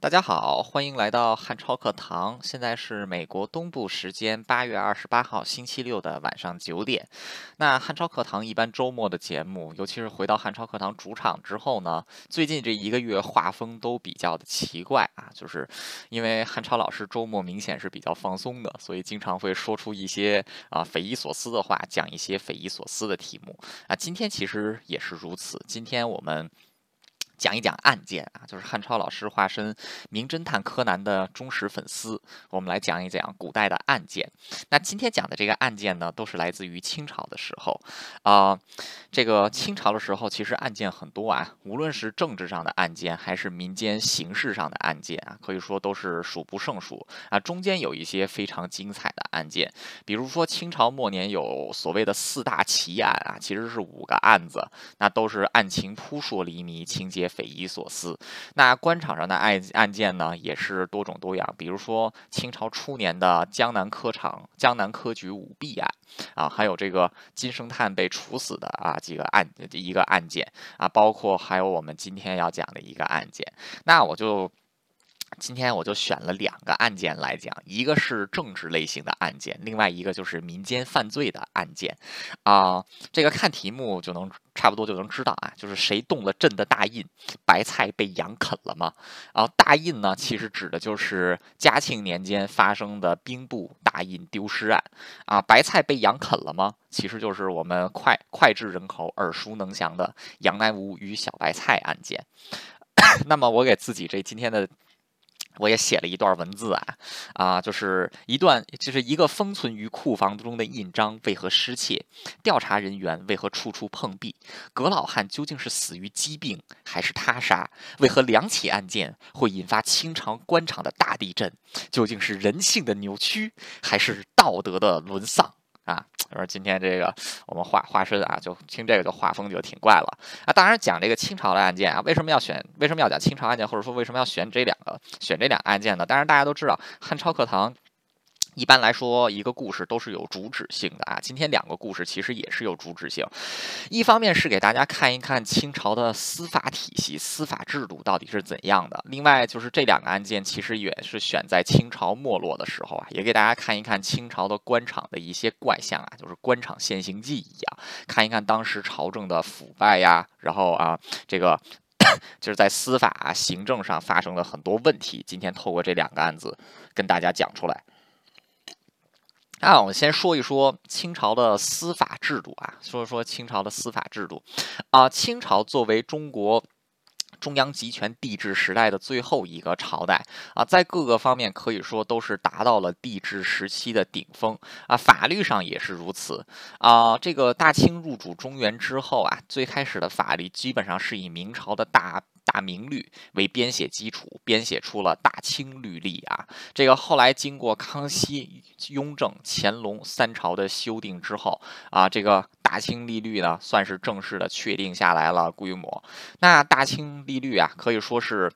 大家好，欢迎来到汉超课堂。现在是美国东部时间八月二十八号星期六的晚上九点。那汉超课堂一般周末的节目，尤其是回到汉超课堂主场之后呢，最近这一个月画风都比较的奇怪啊，就是因为汉超老师周末明显是比较放松的，所以经常会说出一些啊匪夷所思的话，讲一些匪夷所思的题目啊。今天其实也是如此，今天我们。讲一讲案件啊，就是汉超老师化身名侦探柯南的忠实粉丝，我们来讲一讲古代的案件。那今天讲的这个案件呢，都是来自于清朝的时候啊。这个清朝的时候，其实案件很多啊，无论是政治上的案件，还是民间刑事上的案件啊，可以说都是数不胜数啊。中间有一些非常精彩的案件，比如说清朝末年有所谓的四大奇案啊，其实是五个案子，那都是案情扑朔迷离，情节。匪夷所思。那官场上的案案件呢，也是多种多样。比如说清朝初年的江南科场、江南科举舞弊案啊，还有这个金圣叹被处死的啊几个案一个案件啊，包括还有我们今天要讲的一个案件。那我就。今天我就选了两个案件来讲，一个是政治类型的案件，另外一个就是民间犯罪的案件。啊，这个看题目就能差不多就能知道啊，就是谁动了朕的大印，白菜被羊啃了吗？然后大印呢，其实指的就是嘉庆年间发生的兵部大印丢失案。啊，白菜被羊啃了吗？其实就是我们脍脍炙人口、耳熟能详的杨乃武与小白菜案件。那么我给自己这今天的。我也写了一段文字啊，啊，就是一段，就是一个封存于库房中的印章为何失窃？调查人员为何处处碰壁？葛老汉究竟是死于疾病还是他杀？为何两起案件会引发清朝官场的大地震？究竟是人性的扭曲还是道德的沦丧？啊，说今天这个我们画化身啊，就听这个就画风就挺怪了啊。当然讲这个清朝的案件啊，为什么要选？为什么要讲清朝案件？或者说为什么要选这两个？选这两个案件呢？当然大家都知道汉超课堂。一般来说，一个故事都是有主旨性的啊。今天两个故事其实也是有主旨性，一方面是给大家看一看清朝的司法体系、司法制度到底是怎样的；另外就是这两个案件其实也是选在清朝没落的时候啊，也给大家看一看清朝的官场的一些怪象啊，就是官场现形记一样，看一看当时朝政的腐败呀，然后啊，这个 就是在司法行政上发生了很多问题。今天透过这两个案子跟大家讲出来。那我们先说一说清朝的司法制度啊，说说清朝的司法制度啊。清朝作为中国中央集权帝制时代的最后一个朝代啊，在各个方面可以说都是达到了帝制时期的顶峰啊，法律上也是如此啊。这个大清入主中原之后啊，最开始的法律基本上是以明朝的大。大明律为编写基础，编写出了大清律例啊。这个后来经过康熙、雍正、乾隆三朝的修订之后啊，这个大清律例呢，算是正式的确定下来了规模。那大清律例啊，可以说是。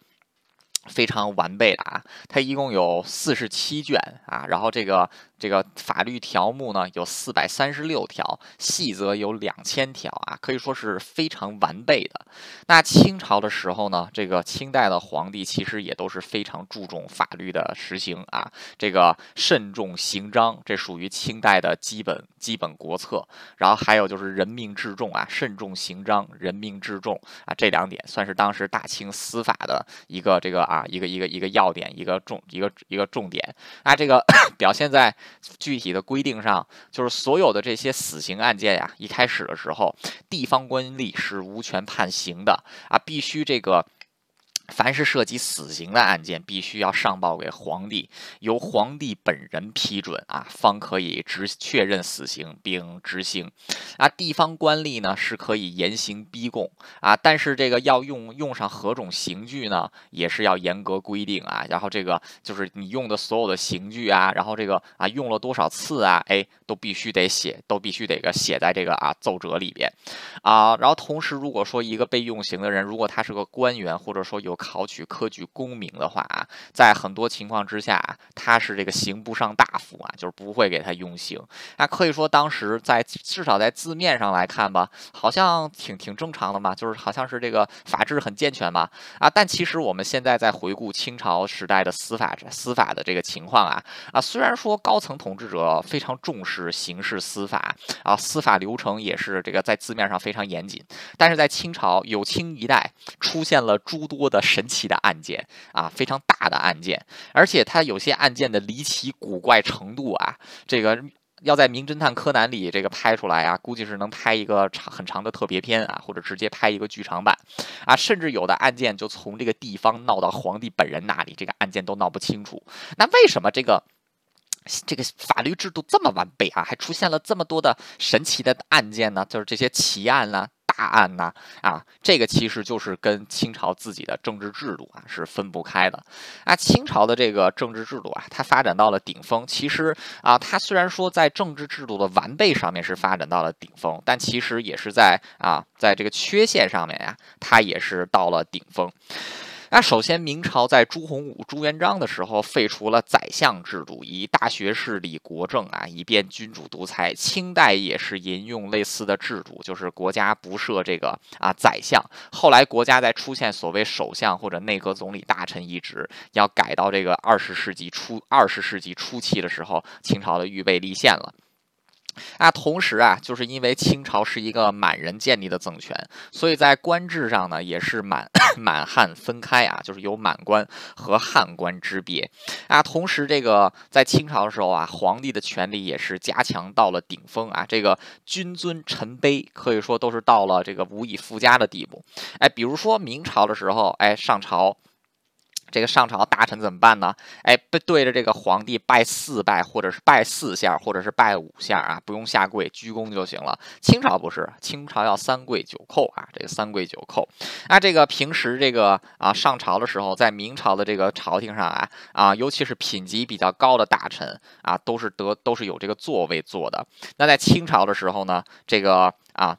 非常完备的啊，它一共有四十七卷啊，然后这个这个法律条目呢有四百三十六条，细则有两千条啊，可以说是非常完备的。那清朝的时候呢，这个清代的皇帝其实也都是非常注重法律的实行啊，这个慎重行章，这属于清代的基本基本国策。然后还有就是人命至重啊，慎重行章，人命至重啊，这两点算是当时大清司法的一个这个。啊，一个一个一个要点，一个重一个一个重点。那这个 表现在具体的规定上，就是所有的这些死刑案件呀，一开始的时候，地方官吏是无权判刑的啊，必须这个。凡是涉及死刑的案件，必须要上报给皇帝，由皇帝本人批准啊，方可以执确认死刑并执行。啊，地方官吏呢是可以严刑逼供啊，但是这个要用用上何种刑具呢，也是要严格规定啊。然后这个就是你用的所有的刑具啊，然后这个啊用了多少次啊，哎，都必须得写，都必须得个写在这个啊奏折里边啊。然后同时，如果说一个被用刑的人，如果他是个官员，或者说有考取科举功名的话啊，在很多情况之下，他是这个刑不上大夫啊，就是不会给他用刑。那可以说当时在至少在字面上来看吧，好像挺挺正常的嘛，就是好像是这个法制很健全嘛啊。但其实我们现在在回顾清朝时代的司法司法的这个情况啊啊，虽然说高层统治者非常重视刑事司法啊，司法流程也是这个在字面上非常严谨，但是在清朝有清一代出现了诸多的神奇的案件啊，非常大的案件，而且它有些案件的离奇古怪程度啊，这个要在《名侦探柯南》里这个拍出来啊，估计是能拍一个长很长的特别片啊，或者直接拍一个剧场版啊，甚至有的案件就从这个地方闹到皇帝本人那里，这个案件都闹不清楚。那为什么这个这个法律制度这么完备啊，还出现了这么多的神奇的案件呢？就是这些奇案呢？大案呐？啊，这个其实就是跟清朝自己的政治制度啊是分不开的。啊，清朝的这个政治制度啊，它发展到了顶峰。其实啊，它虽然说在政治制度的完备上面是发展到了顶峰，但其实也是在啊，在这个缺陷上面呀，它也是到了顶峰。那首先，明朝在朱洪武、朱元璋的时候废除了宰相制度，以大学士理国政啊，以便君主独裁。清代也是沿用类似的制度，就是国家不设这个啊宰相。后来国家在出现所谓首相或者内阁总理大臣一职，要改到这个二十世纪初、二十世纪初期的时候，清朝的预备立宪了。啊，同时啊，就是因为清朝是一个满人建立的政权，所以在官制上呢，也是满 满汉分开啊，就是有满官和汉官之别啊。同时，这个在清朝的时候啊，皇帝的权力也是加强到了顶峰啊，这个君尊臣卑可以说都是到了这个无以复加的地步。哎，比如说明朝的时候，哎，上朝。这个上朝大臣怎么办呢？哎，对着这个皇帝拜四拜，或者是拜四下，或者是拜五下啊，不用下跪，鞠躬就行了。清朝不是，清朝要三跪九叩啊，这个三跪九叩。那这个平时这个啊上朝的时候，在明朝的这个朝廷上啊啊，尤其是品级比较高的大臣啊，都是得都是有这个座位坐的。那在清朝的时候呢，这个啊。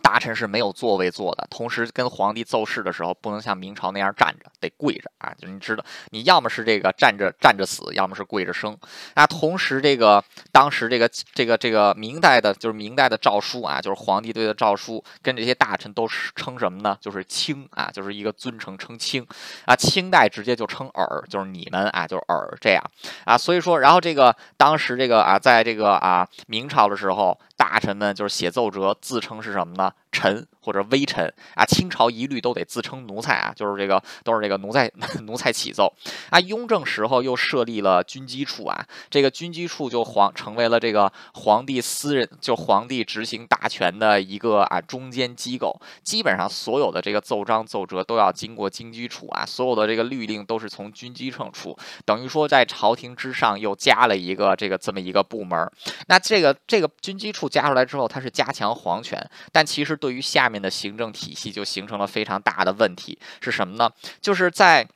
大臣是没有座位坐的，同时跟皇帝奏事的时候，不能像明朝那样站着，得跪着啊！就你知道，你要么是这个站着站着死，要么是跪着生。那同时，这个当时这个这个这个明代的，就是明代的诏书啊，就是皇帝对的诏书，跟这些大臣都是称什么呢？就是卿啊，就是一个尊称称卿啊。清代直接就称尔，就是你们啊，就是尔这样啊。所以说，然后这个当时这个啊，在这个啊明朝的时候。大臣们就是写奏折，自称是什么呢？臣或者微臣啊。清朝一律都得自称奴才啊，就是这个都是这个奴才 奴才起奏啊。雍正时候又设立了军机处啊，这个军机处就皇成为了这个皇帝私人就皇帝执行大权的一个啊中间机构。基本上所有的这个奏章奏折都要经过军机处啊，所有的这个律令都是从军机处出，等于说在朝廷之上又加了一个这个这么一个部门。那这个这个军机处。加出来之后，它是加强皇权，但其实对于下面的行政体系就形成了非常大的问题，是什么呢？就是在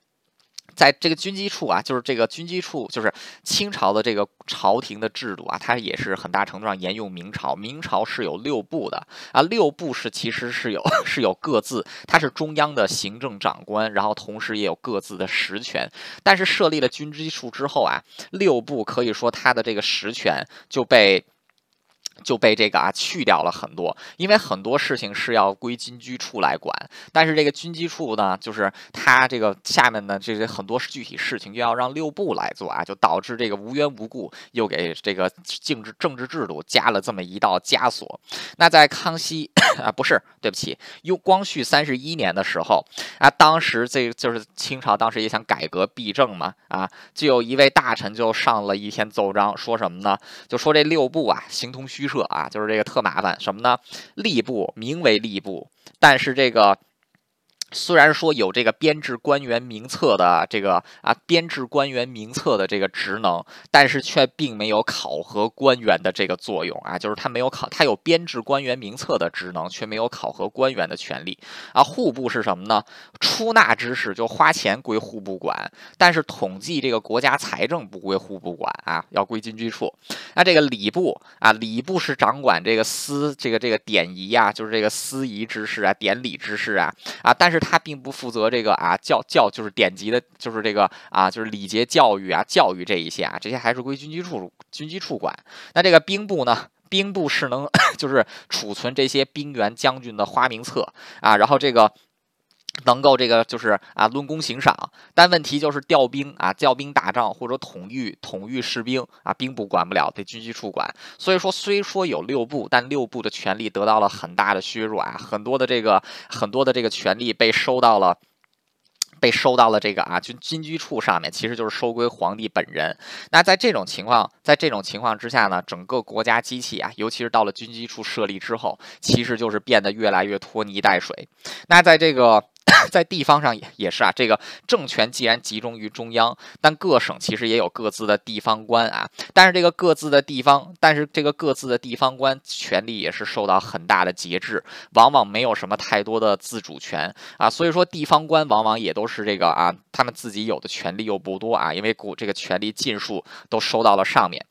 在这个军机处啊，就是这个军机处，就是清朝的这个朝廷的制度啊，它也是很大程度上沿用明朝。明朝是有六部的啊，六部是其实是有 是有各自，它是中央的行政长官，然后同时也有各自的实权。但是设立了军机处之后啊，六部可以说它的这个实权就被。就被这个啊去掉了很多，因为很多事情是要归军机处来管，但是这个军机处呢，就是它这个下面呢，这些很多具体事情又要让六部来做啊，就导致这个无缘无故又给这个政治政治制度加了这么一道枷锁。那在康熙 啊，不是，对不起，又光绪三十一年的时候啊，当时这就是清朝当时也想改革弊政嘛啊，就有一位大臣就上了一篇奏章，说什么呢？就说这六部啊，形同虚。设啊，就是这个特麻烦什么呢？吏部名为吏部，但是这个。虽然说有这个编制官员名册的这个啊编制官员名册的这个职能，但是却并没有考核官员的这个作用啊，就是他没有考，他有编制官员名册的职能，却没有考核官员的权利啊。户部是什么呢？出纳之事就花钱归户部管，但是统计这个国家财政不归户部管啊，要归军机处。那这个礼部啊，礼部是掌管这个司这个这个典仪啊，就是这个司仪之事啊，典礼之事啊啊，但是。他并不负责这个啊教教就是典籍的，就是这个啊就是礼节教育啊教育这一些啊，这些还是归军机处军机处管。那这个兵部呢？兵部是能 就是储存这些兵员将军的花名册啊，然后这个。能够这个就是啊论功行赏，但问题就是调兵啊调兵打仗或者统御统御士兵啊兵部管不了，得军机处管。所以说虽说有六部，但六部的权力得到了很大的削弱啊，很多的这个很多的这个权力被收到了被收到了这个啊军军机处上面，其实就是收归皇帝本人。那在这种情况，在这种情况之下呢，整个国家机器啊，尤其是到了军机处设立之后，其实就是变得越来越拖泥带水。那在这个。在地方上也也是啊，这个政权既然集中于中央，但各省其实也有各自的地方官啊。但是这个各自的地方，但是这个各自的地方官权力也是受到很大的节制，往往没有什么太多的自主权啊。所以说地方官往往也都是这个啊，他们自己有的权利又不多啊，因为股这个权力尽数都收到了上面。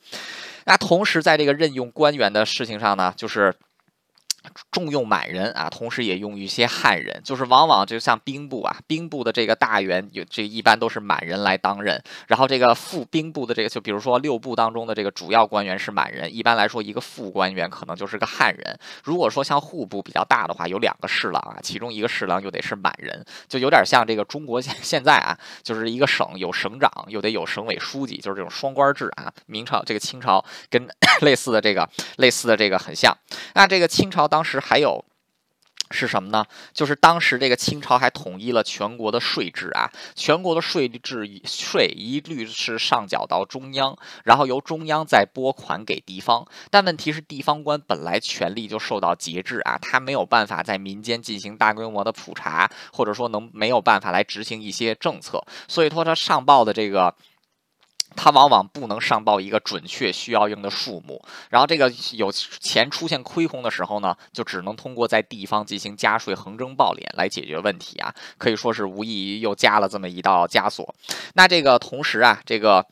那同时在这个任用官员的事情上呢，就是。重用满人啊，同时也用一些汉人，就是往往就像兵部啊，兵部的这个大员有这一般都是满人来担任，然后这个副兵部的这个就比如说六部当中的这个主要官员是满人，一般来说一个副官员可能就是个汉人。如果说像户部比较大的话，有两个侍郎啊，其中一个侍郎又得是满人，就有点像这个中国现现在啊，就是一个省有省长，又得有省委书记，就是这种双官制啊。明朝这个清朝跟 类似的这个类似的这个很像，那这个清朝当当时还有是什么呢？就是当时这个清朝还统一了全国的税制啊，全国的税制税一律是上缴到中央，然后由中央再拨款给地方。但问题是，地方官本来权力就受到节制啊，他没有办法在民间进行大规模的普查，或者说能没有办法来执行一些政策，所以说他上报的这个。它往往不能上报一个准确需要用的数目，然后这个有钱出现亏空的时候呢，就只能通过在地方进行加税、横征暴敛来解决问题啊，可以说是无异于又加了这么一道枷锁。那这个同时啊，这个。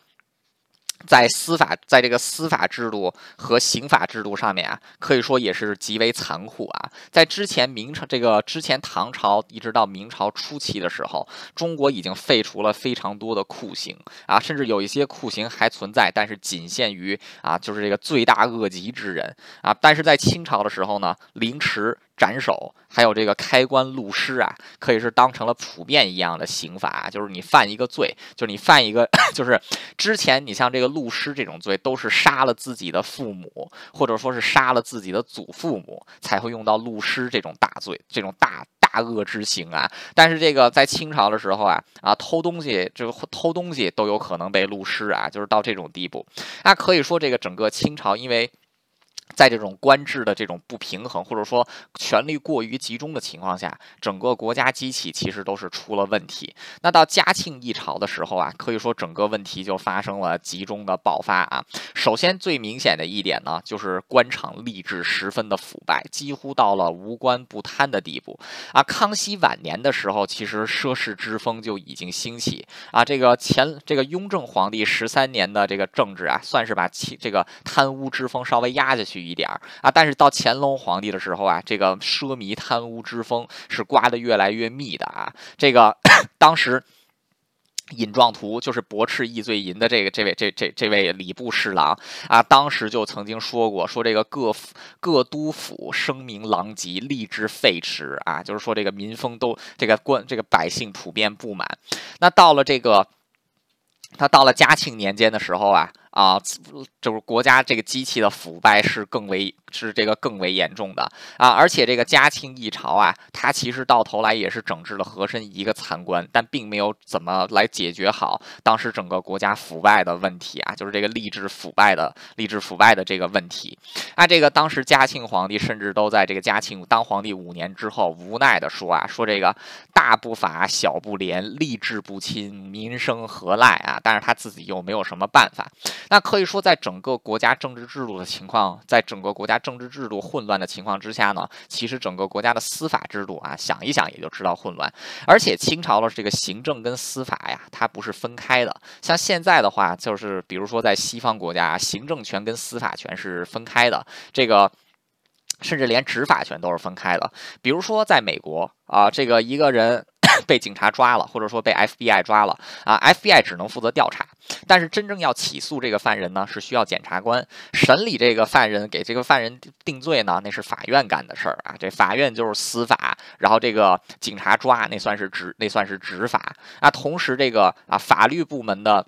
在司法，在这个司法制度和刑法制度上面啊，可以说也是极为残酷啊。在之前明朝这个之前唐朝一直到明朝初期的时候，中国已经废除了非常多的酷刑啊，甚至有一些酷刑还存在，但是仅限于啊，就是这个罪大恶极之人啊。但是在清朝的时候呢，凌迟。斩首，还有这个开棺录尸啊，可以是当成了普遍一样的刑罚。就是你犯一个罪，就是你犯一个，就是之前你像这个录尸这种罪，都是杀了自己的父母，或者说是杀了自己的祖父母，才会用到录尸这种大罪，这种大大恶之刑啊。但是这个在清朝的时候啊，啊偷东西，这个偷东西都有可能被录尸啊，就是到这种地步。那可以说这个整个清朝，因为。在这种官制的这种不平衡，或者说权力过于集中的情况下，整个国家机器其实都是出了问题。那到嘉庆一朝的时候啊，可以说整个问题就发生了集中的爆发啊。首先最明显的一点呢，就是官场吏治十分的腐败，几乎到了无官不贪的地步啊。康熙晚年的时候，其实奢侈之风就已经兴起啊。这个前这个雍正皇帝十三年的这个政治啊，算是把其这个贪污之风稍微压下去。去一点啊，但是到乾隆皇帝的时候啊，这个奢靡贪污之风是刮得越来越密的啊。这个 当时尹状图就是驳斥易罪银的这个这位这这这位礼部侍郎啊，当时就曾经说过，说这个各各督府声名狼藉，吏治废弛啊，就是说这个民风都这个官这个百姓普遍不满。那到了这个他到了嘉庆年间的时候啊。啊，就是国家这个机器的腐败是更为是这个更为严重的啊，而且这个嘉庆一朝啊，它其实到头来也是整治了和珅一个参官，但并没有怎么来解决好当时整个国家腐败的问题啊，就是这个吏治腐败的吏治腐败的这个问题。那这个当时嘉庆皇帝甚至都在这个嘉庆当皇帝五年之后，无奈的说啊，说这个大不法，小不廉，吏治不亲，民生何赖啊？但是他自己又没有什么办法。那可以说，在整个国家政治制度的情况，在整个国家政治制度混乱的情况之下呢，其实整个国家的司法制度啊，想一想也就知道混乱。而且清朝的这个行政跟司法呀，它不是分开的。像现在的话，就是比如说在西方国家，行政权跟司法权是分开的。这个。甚至连执法权都是分开的。比如说，在美国啊，这个一个人 被警察抓了，或者说被 FBI 抓了啊，FBI 只能负责调查，但是真正要起诉这个犯人呢，是需要检察官审理这个犯人，给这个犯人定罪呢，那是法院干的事儿啊。这法院就是司法，然后这个警察抓那算是执，那算是执法啊。同时，这个啊法律部门的。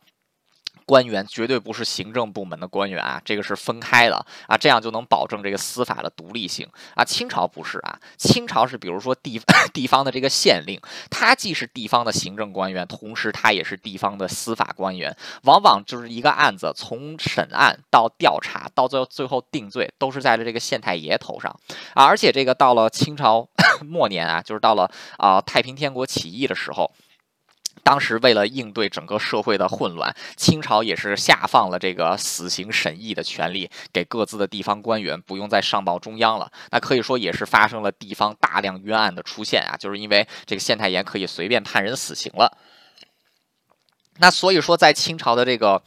官员绝对不是行政部门的官员啊，这个是分开的啊，这样就能保证这个司法的独立性啊。清朝不是啊，清朝是比如说地 地方的这个县令，他既是地方的行政官员，同时他也是地方的司法官员，往往就是一个案子从审案到调查到最后最后定罪，都是在了这个县太爷头上啊。而且这个到了清朝 末年啊，就是到了啊太平天国起义的时候。当时为了应对整个社会的混乱，清朝也是下放了这个死刑审议的权利给各自的地方官员，不用再上报中央了。那可以说也是发生了地方大量冤案的出现啊，就是因为这个县太爷可以随便判人死刑了。那所以说，在清朝的这个。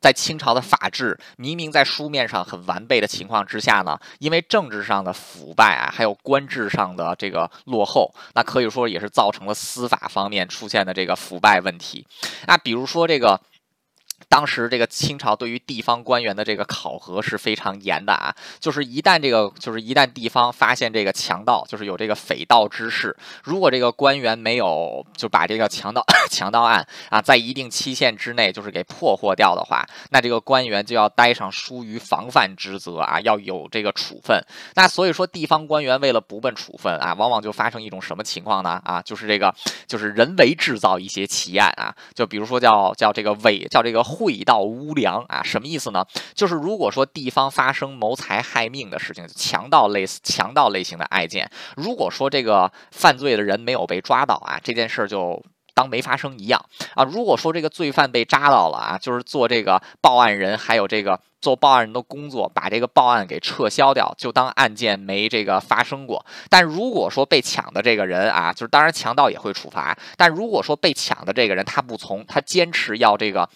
在清朝的法制明明在书面上很完备的情况之下呢，因为政治上的腐败啊，还有官制上的这个落后，那可以说也是造成了司法方面出现的这个腐败问题。那比如说这个。当时这个清朝对于地方官员的这个考核是非常严的啊，就是一旦这个就是一旦地方发现这个强盗，就是有这个匪盗之事，如果这个官员没有就把这个强盗 强盗案啊在一定期限之内就是给破获掉的话，那这个官员就要担上疏于防范之责啊，要有这个处分。那所以说地方官员为了不被处分啊，往往就发生一种什么情况呢？啊，就是这个就是人为制造一些奇案啊，就比如说叫叫这个伪叫这个。会道无良啊，什么意思呢？就是如果说地方发生谋财害命的事情，强盗类似强盗类型的案件，如果说这个犯罪的人没有被抓到啊，这件事儿就当没发生一样啊。如果说这个罪犯被扎到了啊，就是做这个报案人还有这个做报案人的工作，把这个报案给撤销掉，就当案件没这个发生过。但如果说被抢的这个人啊，就是当然强盗也会处罚，但如果说被抢的这个人他不从，他坚持要这个。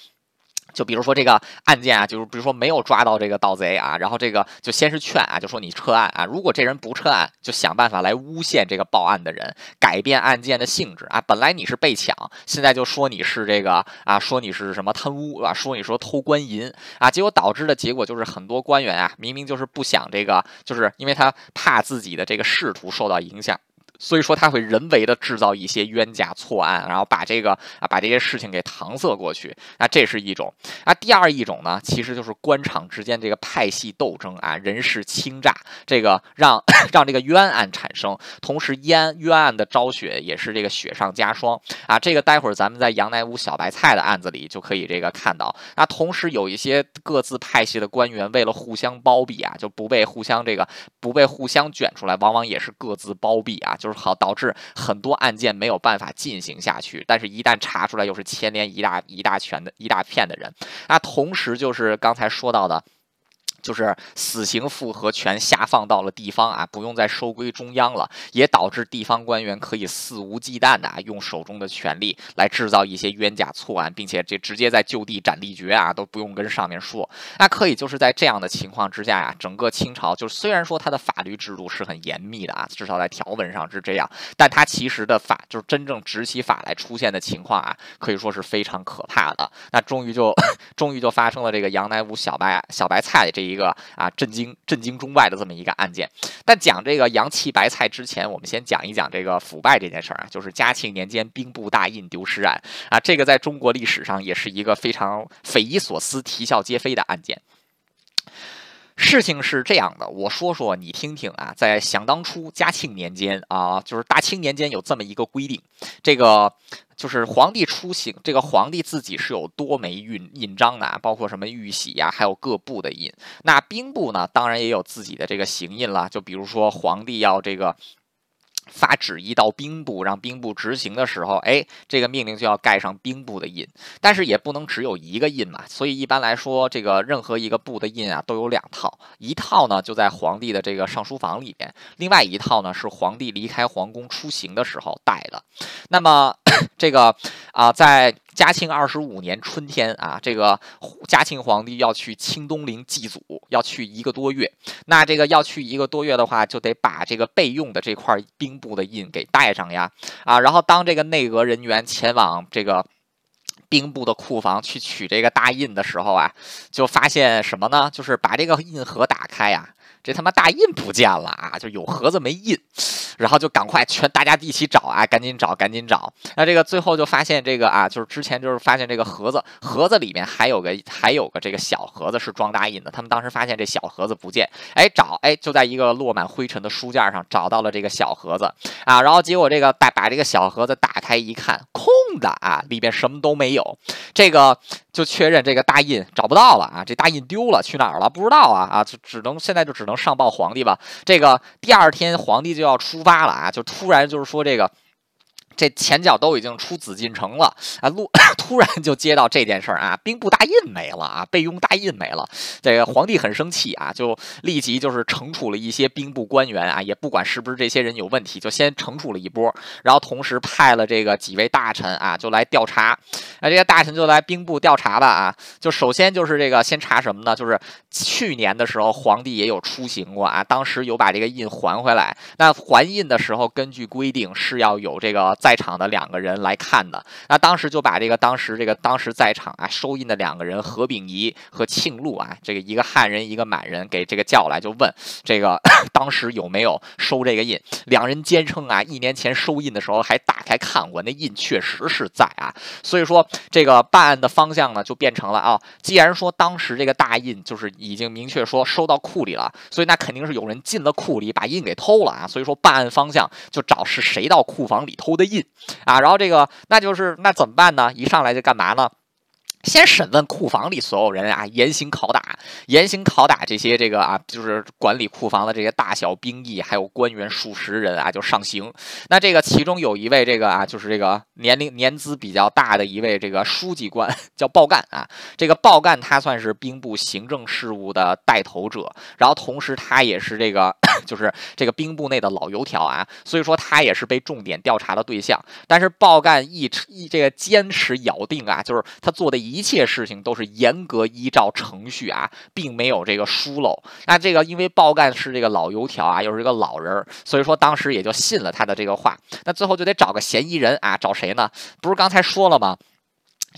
就比如说这个案件啊，就是比如说没有抓到这个盗贼啊，然后这个就先是劝啊，就说你撤案啊，如果这人不撤案，就想办法来诬陷这个报案的人，改变案件的性质啊。本来你是被抢，现在就说你是这个啊，说你是什么贪污啊，说你说偷官银啊，结果导致的结果就是很多官员啊，明明就是不想这个，就是因为他怕自己的这个仕途受到影响。所以说他会人为的制造一些冤假错案，然后把这个啊把这些事情给搪塞过去，那这是一种。那第二一种呢，其实就是官场之间这个派系斗争啊，人事倾轧，这个让 让这个冤案产生，同时冤冤案的昭雪也是这个雪上加霜啊。这个待会儿咱们在杨乃武小白菜的案子里就可以这个看到。那同时有一些各自派系的官员为了互相包庇啊，就不被互相这个不被互相卷出来，往往也是各自包庇啊，就。好，导致很多案件没有办法进行下去。但是，一旦查出来，又是牵连一大一大圈的一大片的人。那同时，就是刚才说到的。就是死刑复核权下放到了地方啊，不用再收归中央了，也导致地方官员可以肆无忌惮的啊用手中的权力来制造一些冤假错案，并且这直接在就地斩立决啊，都不用跟上面说。那可以就是在这样的情况之下呀，整个清朝就虽然说它的法律制度是很严密的啊，至少在条文上是这样，但它其实的法就是真正执起法来出现的情况啊，可以说是非常可怕的。那终于就 终于就发生了这个杨乃武小白小白菜这一。一个啊，震惊震惊中外的这么一个案件。但讲这个洋气白菜之前，我们先讲一讲这个腐败这件事儿啊，就是嘉庆年间兵部大印丢失案啊，这个在中国历史上也是一个非常匪夷所思、啼笑皆非的案件。事情是这样的，我说说你听听啊，在想当初嘉庆年间啊，就是大清年间有这么一个规定，这个。就是皇帝出行，这个皇帝自己是有多枚印印章的啊，包括什么玉玺呀，还有各部的印。那兵部呢，当然也有自己的这个行印了，就比如说皇帝要这个。发旨意到兵部，让兵部执行的时候，哎，这个命令就要盖上兵部的印，但是也不能只有一个印嘛。所以一般来说，这个任何一个部的印啊，都有两套，一套呢就在皇帝的这个上书房里边，另外一套呢是皇帝离开皇宫出行的时候带的。那么 这个啊，在嘉庆二十五年春天啊，这个嘉庆皇帝要去清东陵祭祖，要去一个多月。那这个要去一个多月的话，就得把这个备用的这块兵部的印给带上呀啊。然后当这个内阁人员前往这个兵部的库房去取这个大印的时候啊，就发现什么呢？就是把这个印盒打开呀。这他妈大印不见了啊！就有盒子没印，然后就赶快全大家一起找啊，赶紧找，赶紧找。那这个最后就发现这个啊，就是之前就是发现这个盒子，盒子里面还有个还有个这个小盒子是装大印的。他们当时发现这小盒子不见，哎找哎就在一个落满灰尘的书架上找到了这个小盒子啊，然后结果这个把把这个小盒子打开一看，空的啊，里边什么都没有。这个就确认这个大印找不到了啊，这大印丢了，去哪儿了？不知道啊啊，就只能现在就只能。能上报皇帝吧？这个第二天皇帝就要出发了啊！就突然就是说这个。这前脚都已经出紫禁城了啊，路 突然就接到这件事儿啊，兵部大印没了啊，备用大印没了。这个皇帝很生气啊，就立即就是惩处了一些兵部官员啊，也不管是不是这些人有问题，就先惩处了一波，然后同时派了这个几位大臣啊，就来调查。啊，这些大臣就来兵部调查吧啊，就首先就是这个先查什么呢？就是去年的时候皇帝也有出行过啊，当时有把这个印还回来。那还印的时候，根据规定是要有这个在。场的两个人来看的，那当时就把这个当时这个当时在场啊收印的两个人何秉仪和庆禄啊，这个一个汉人一个满人给这个叫来，就问这个 当时有没有收这个印？两人坚称啊，一年前收印的时候还打开看过，那印确实是在啊。所以说这个办案的方向呢就变成了啊，既然说当时这个大印就是已经明确说收到库里了，所以那肯定是有人进了库里把印给偷了啊。所以说办案方向就找是谁到库房里偷的。印啊，然后这个那就是那怎么办呢？一上来就干嘛呢？先审问库房里所有人啊，严刑拷打，严刑拷打这些这个啊，就是管理库房的这些大小兵役，还有官员数十人啊，就上刑。那这个其中有一位这个啊，就是这个年龄年资比较大的一位这个书记官，叫鲍干啊。这个鲍干他算是兵部行政事务的带头者，然后同时他也是这个 就是这个兵部内的老油条啊，所以说他也是被重点调查的对象。但是鲍干一一这个坚持咬定啊，就是他做的一。一切事情都是严格依照程序啊，并没有这个疏漏。那这个因为鲍干是这个老油条啊，又是一个老人，所以说当时也就信了他的这个话。那最后就得找个嫌疑人啊，找谁呢？不是刚才说了吗？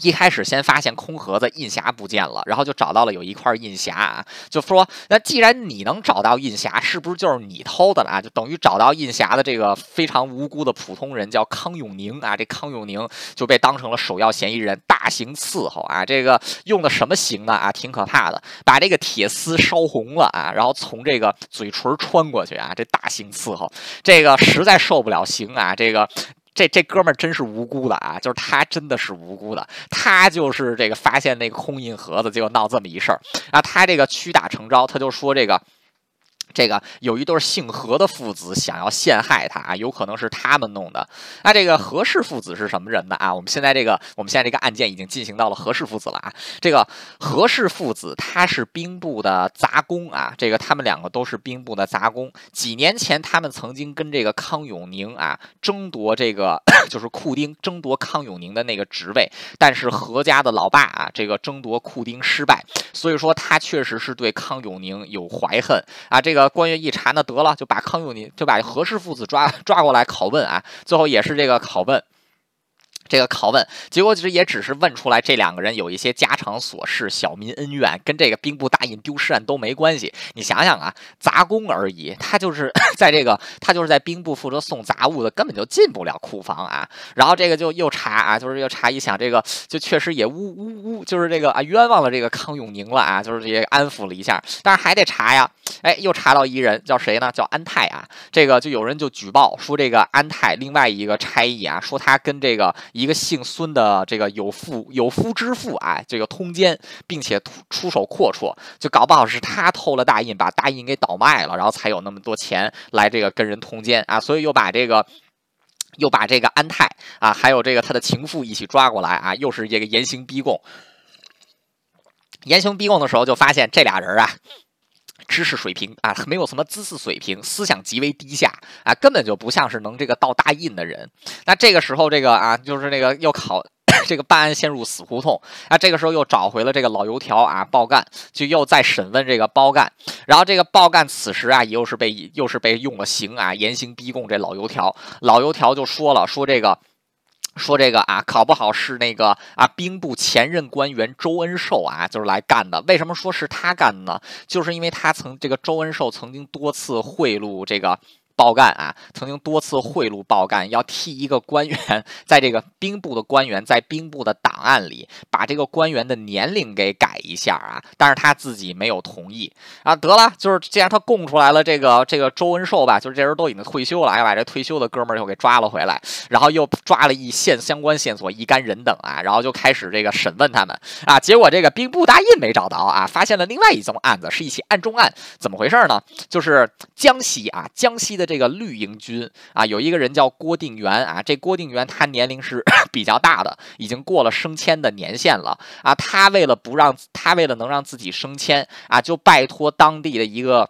一开始先发现空盒子印匣不见了，然后就找到了有一块印匣啊，就说那既然你能找到印匣，是不是就是你偷的了啊？就等于找到印匣的这个非常无辜的普通人叫康永宁啊，这康永宁就被当成了首要嫌疑人，大刑伺候啊。这个用的什么刑呢啊？挺可怕的，把这个铁丝烧红了啊，然后从这个嘴唇穿过去啊，这大刑伺候，这个实在受不了刑啊，这个。这这哥们儿真是无辜的啊！就是他真的是无辜的，他就是这个发现那个空印盒子，结果闹这么一事儿啊！他这个屈打成招，他就说这个。这个有一对姓何的父子想要陷害他啊，有可能是他们弄的。那这个何氏父子是什么人呢？啊，我们现在这个我们现在这个案件已经进行到了何氏父子了啊。这个何氏父子他是兵部的杂工啊，这个他们两个都是兵部的杂工。几年前他们曾经跟这个康永宁啊争夺这个 就是库丁争夺康永宁的那个职位，但是何家的老爸啊这个争夺库丁失败，所以说他确实是对康永宁有怀恨啊。这个。官员一查，那得了，就把康永宁就把何氏父子抓 抓过来拷问啊，最后也是这个拷问。这个拷问结果其实也只是问出来，这两个人有一些家常琐事、小民恩怨，跟这个兵部大印丢失案都没关系。你想想啊，杂工而已，他就是 在这个，他就是在兵部负责送杂物的，根本就进不了库房啊。然后这个就又查啊，就是又查一想，这个就确实也呜呜呜，就是这个啊，冤枉了这个康永宁了啊，就是也安抚了一下，但是还得查呀。哎，又查到一人，叫谁呢？叫安泰啊。这个就有人就举报说，这个安泰另外一个差役啊，说他跟这个一个姓孙的这个有妇有夫之妇啊，这个通奸，并且出手阔绰，就搞不好是他偷了大印，把大印给倒卖了，然后才有那么多钱来这个跟人通奸啊，所以又把这个又把这个安泰啊，还有这个他的情妇一起抓过来啊，又是这个严刑逼供。严刑逼供的时候，就发现这俩人啊。知识水平啊，没有什么知识水平，思想极为低下啊，根本就不像是能这个盗大印的人。那这个时候，这个啊，就是那个又考 这个办案陷入死胡同啊。这个时候又找回了这个老油条啊，报干就又在审问这个包干，然后这个报干此时啊，又是被又是被用了刑啊，严刑逼供这老油条。老油条就说了，说这个。说这个啊，考不好是那个啊，兵部前任官员周恩寿啊，就是来干的。为什么说是他干的呢？就是因为他曾这个周恩寿曾经多次贿赂这个。报干啊，曾经多次贿赂报干，要替一个官员 在这个兵部的官员在兵部的档案里把这个官员的年龄给改一下啊，但是他自己没有同意啊。得了，就是既然他供出来了这个这个周恩寿吧，就是这人都已经退休了，还把这退休的哥们又给抓了回来，然后又抓了一线相关线索一干人等啊，然后就开始这个审问他们啊。结果这个兵部大印没找到啊，发现了另外一宗案子，是一起案中案，怎么回事呢？就是江西啊，江西的。这个绿营军啊，有一个人叫郭定元啊，这郭定元他年龄是 比较大的，已经过了升迁的年限了啊。他为了不让他为了能让自己升迁啊，就拜托当地的一个。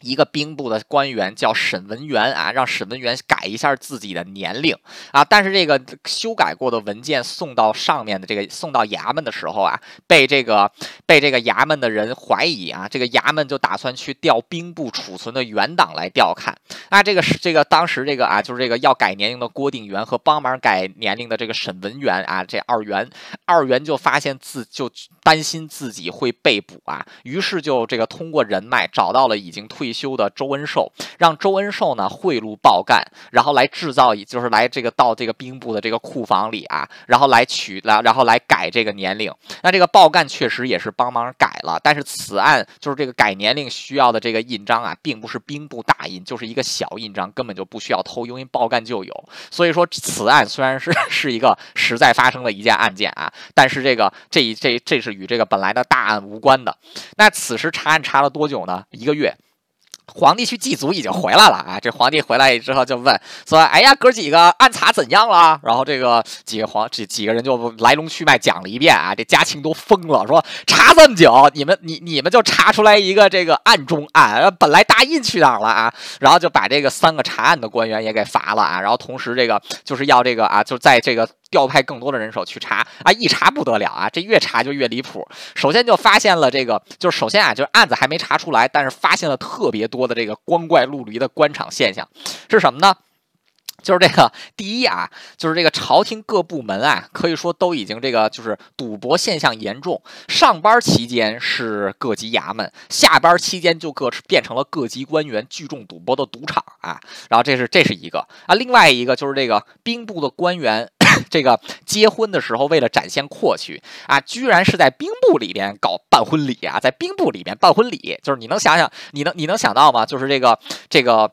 一个兵部的官员叫沈文元啊，让沈文元改一下自己的年龄啊，但是这个修改过的文件送到上面的这个送到衙门的时候啊，被这个被这个衙门的人怀疑啊，这个衙门就打算去调兵部储存的原档来调看。啊，这个是这个当时这个啊，就是这个要改年龄的郭定元和帮忙改年龄的这个沈文元啊，这二元二元就发现自就担心自己会被捕啊，于是就这个通过人脉找到了已经退。休的周恩寿让周恩寿呢贿赂报干，然后来制造，就是来这个到这个兵部的这个库房里啊，然后来取来，然后来改这个年龄。那这个报干确实也是帮忙改了，但是此案就是这个改年龄需要的这个印章啊，并不是兵部大印，就是一个小印章，根本就不需要偷，因为报干就有。所以说此案虽然是 是一个实在发生的一件案件啊，但是这个这这这是与这个本来的大案无关的。那此时查案查了多久呢？一个月。皇帝去祭祖已经回来了啊！这皇帝回来之后就问说：“哎呀，哥几个暗查怎样了？”然后这个几个皇这几个人就来龙去脉讲了一遍啊！这嘉庆都疯了，说查这么久，你们你你们就查出来一个这个暗中案，本来大印去哪儿了啊？然后就把这个三个查案的官员也给罚了啊！然后同时这个就是要这个啊，就在这个。调派更多的人手去查啊，一查不得了啊，这越查就越离谱。首先就发现了这个，就是首先啊，就是案子还没查出来，但是发现了特别多的这个光怪陆离的官场现象，是什么呢？就是这个第一啊，就是这个朝廷各部门啊，可以说都已经这个就是赌博现象严重。上班期间是各级衙门，下班期间就各变成了各级官员聚众赌博的赌场啊。然后这是这是一个啊，另外一个就是这个兵部的官员。这个结婚的时候，为了展现阔气啊，居然是在兵部里边搞办婚礼啊，在兵部里边办婚礼，就是你能想想，你能你能想到吗？就是这个这个。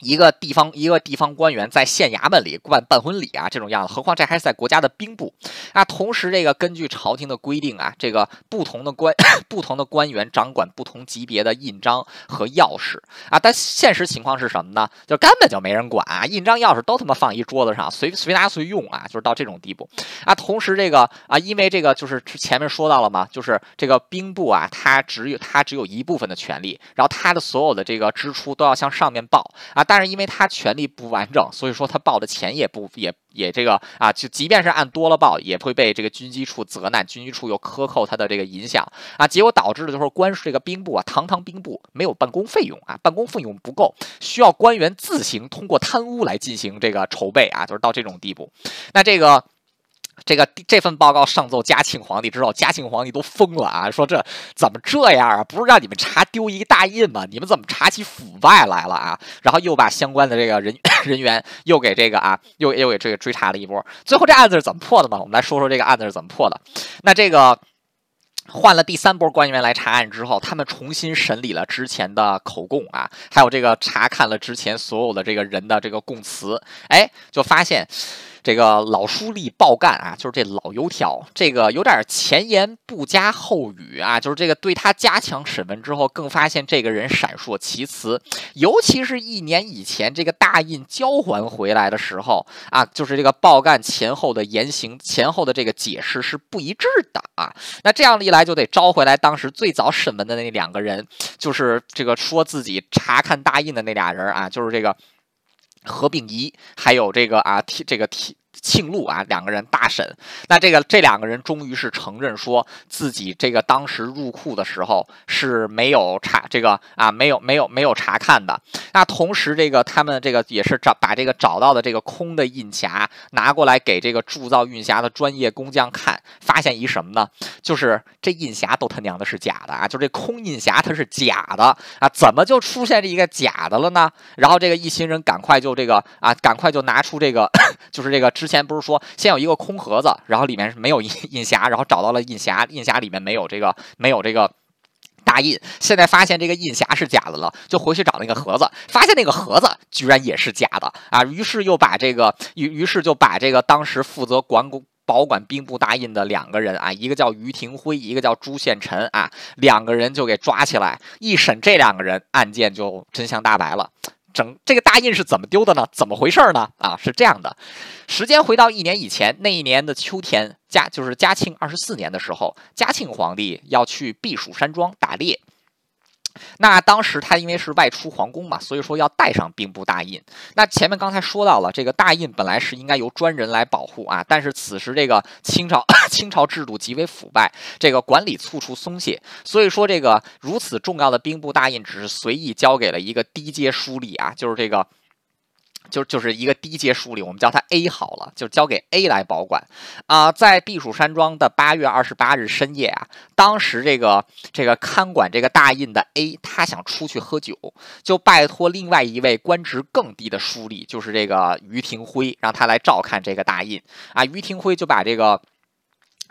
一个地方一个地方官员在县衙门里办办婚礼啊，这种样子，何况这还是在国家的兵部啊。同时，这个根据朝廷的规定啊，这个不同的官 不同的官员掌管不同级别的印章和钥匙啊。但现实情况是什么呢？就根本就没人管啊，印章钥匙都他妈放一桌子上，随随拿随用啊，就是到这种地步啊。同时，这个啊，因为这个就是前面说到了嘛，就是这个兵部啊，它只有它只有一部分的权利，然后它的所有的这个支出都要向上面报啊。但是因为他权力不完整，所以说他报的钱也不也也这个啊，就即便是按多了报，也会被这个军机处责难，军机处又克扣他的这个影响啊，结果导致的就是官这个兵部啊，堂堂兵部没有办公费用啊，办公费用不够，需要官员自行通过贪污来进行这个筹备啊，就是到这种地步，那这个。这个这份报告上奏嘉庆皇帝之后，嘉庆皇帝都疯了啊！说这怎么这样啊？不是让你们查丢一大印吗？你们怎么查起腐败来了啊？然后又把相关的这个人人员又给这个啊，又又给这个追查了一波。最后这案子是怎么破的呢？我们来说说这个案子是怎么破的。那这个换了第三波官员来查案之后，他们重新审理了之前的口供啊，还有这个查看了之前所有的这个人的这个供词，哎，就发现。这个老书吏报干啊，就是这老油条，这个有点前言不加后语啊，就是这个对他加强审问之后，更发现这个人闪烁其词，尤其是一年以前这个大印交还回来的时候啊，就是这个报干前后的言行前后的这个解释是不一致的啊，那这样一来就得招回来当时最早审问的那两个人，就是这个说自己查看大印的那俩人啊，就是这个。合并仪，还有这个啊，，T 这个 T 庆禄啊，两个人大审。那这个这两个人终于是承认说自己这个当时入库的时候是没有查这个啊，没有没有没有查看的。那同时这个他们这个也是找把这个找到的这个空的印匣拿过来给这个铸造运匣的专业工匠看，发现一什么呢？就是这印匣都他娘的是假的啊！就这空印匣它是假的啊，怎么就出现这一个假的了呢？然后这个一行人赶快就这个啊，赶快就拿出这个，就是这个之前不是说先有一个空盒子，然后里面是没有印 印匣，然后找到了印匣，印匣里面没有这个没有这个大印，现在发现这个印匣是假的了，就回去找那个盒子，发现那个盒子居然也是假的啊，于是又把这个于于是就把这个当时负责管。保管兵部大印的两个人啊，一个叫于廷辉，一个叫朱宪臣啊，两个人就给抓起来一审，这两个人案件就真相大白了。整这个大印是怎么丢的呢？怎么回事呢？啊，是这样的，时间回到一年以前，那一年的秋天，嘉就是嘉庆二十四年的时候，嘉庆皇帝要去避暑山庄打猎。那当时他因为是外出皇宫嘛，所以说要带上兵部大印。那前面刚才说到了，这个大印本来是应该由专人来保护啊，但是此时这个清朝 清朝制度极为腐败，这个管理处处松懈，所以说这个如此重要的兵部大印只是随意交给了一个低阶书吏啊，就是这个。就就是一个低阶书吏，我们叫他 A 好了，就交给 A 来保管啊。在避暑山庄的八月二十八日深夜啊，当时这个这个看管这个大印的 A，他想出去喝酒，就拜托另外一位官职更低的书吏，就是这个于廷辉，让他来照看这个大印啊。于廷辉就把这个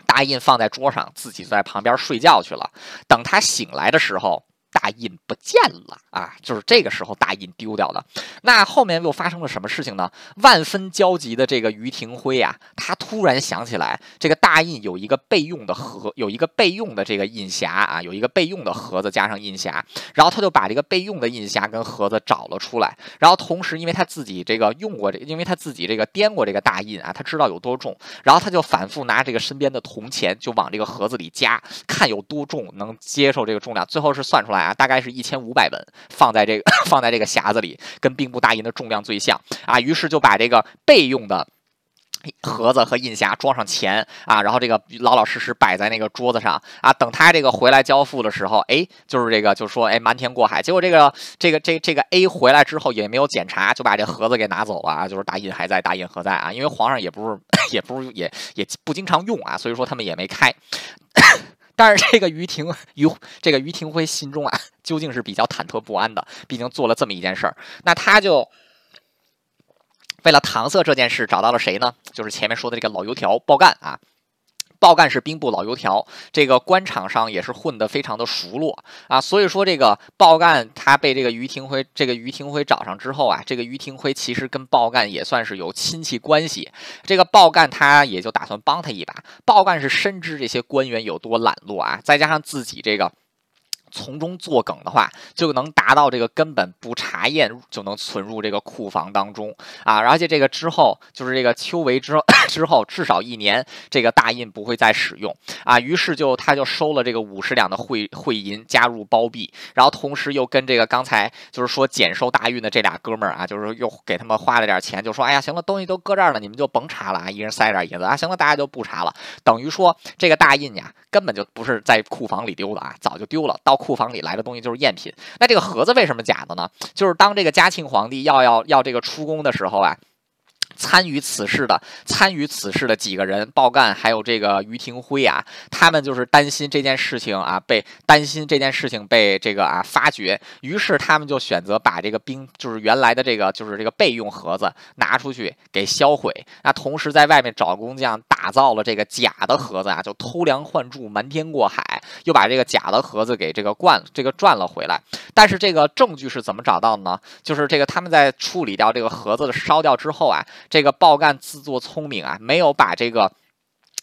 大印放在桌上，自己在旁边睡觉去了。等他醒来的时候。大印不见了啊！就是这个时候大印丢掉了。那后面又发生了什么事情呢？万分焦急的这个于廷辉啊，他突然想起来，这个大印有一个备用的盒，有一个备用的这个印匣啊，有一个备用的盒子加上印匣。然后他就把这个备用的印匣跟盒子找了出来。然后同时，因为他自己这个用过这，因为他自己这个掂过这个大印啊，他知道有多重。然后他就反复拿这个身边的铜钱，就往这个盒子里加，看有多重，能接受这个重量。最后是算出来。啊，大概是一千五百文，放在这个 放在这个匣子里，跟兵部大印的重量最像啊。于是就把这个备用的盒子和印匣装上钱啊，然后这个老老实实摆在那个桌子上啊。等他这个回来交付的时候，哎，就是这个就说哎瞒天过海。结果这个这个这这个 A 回来之后也没有检查，就把这盒子给拿走了啊。就是大印还在，大印何在啊？因为皇上也不是 也不是也也不经常用啊，所以说他们也没开。但是这个于廷于这个于廷辉心中啊，究竟是比较忐忑不安的。毕竟做了这么一件事儿，那他就为了搪塞这件事，找到了谁呢？就是前面说的这个老油条包干啊。鲍干是兵部老油条，这个官场上也是混得非常的熟络啊。所以说，这个鲍干他被这个于廷辉这个于廷辉找上之后啊，这个于廷辉其实跟鲍干也算是有亲戚关系。这个鲍干他也就打算帮他一把。鲍干是深知这些官员有多懒惰啊，再加上自己这个。从中作梗的话，就能达到这个根本不查验就能存入这个库房当中啊！而且这个之后，就是这个秋闱之之后，至少一年，这个大印不会再使用啊。于是就他就收了这个五十两的会会银，加入包庇，然后同时又跟这个刚才就是说减收大运的这俩哥们儿啊，就是又给他们花了点钱，就说哎呀，行了，东西都搁这儿了，你们就甭查了啊，一人塞点银子啊，行了，大家就不查了。等于说这个大印呀，根本就不是在库房里丢的啊，早就丢了，到。库房里来的东西就是赝品，那这个盒子为什么假的呢？就是当这个嘉庆皇帝要要要这个出宫的时候啊。参与此事的参与此事的几个人，鲍干还有这个于廷辉啊，他们就是担心这件事情啊被担心这件事情被这个啊发觉，于是他们就选择把这个兵就是原来的这个就是这个备用盒子拿出去给销毁，那同时在外面找工匠打造了这个假的盒子啊，就偷梁换柱瞒天过海，又把这个假的盒子给这个灌这个赚了回来。但是这个证据是怎么找到的呢？就是这个他们在处理掉这个盒子的烧掉之后啊。这个鲍干自作聪明啊，没有把这个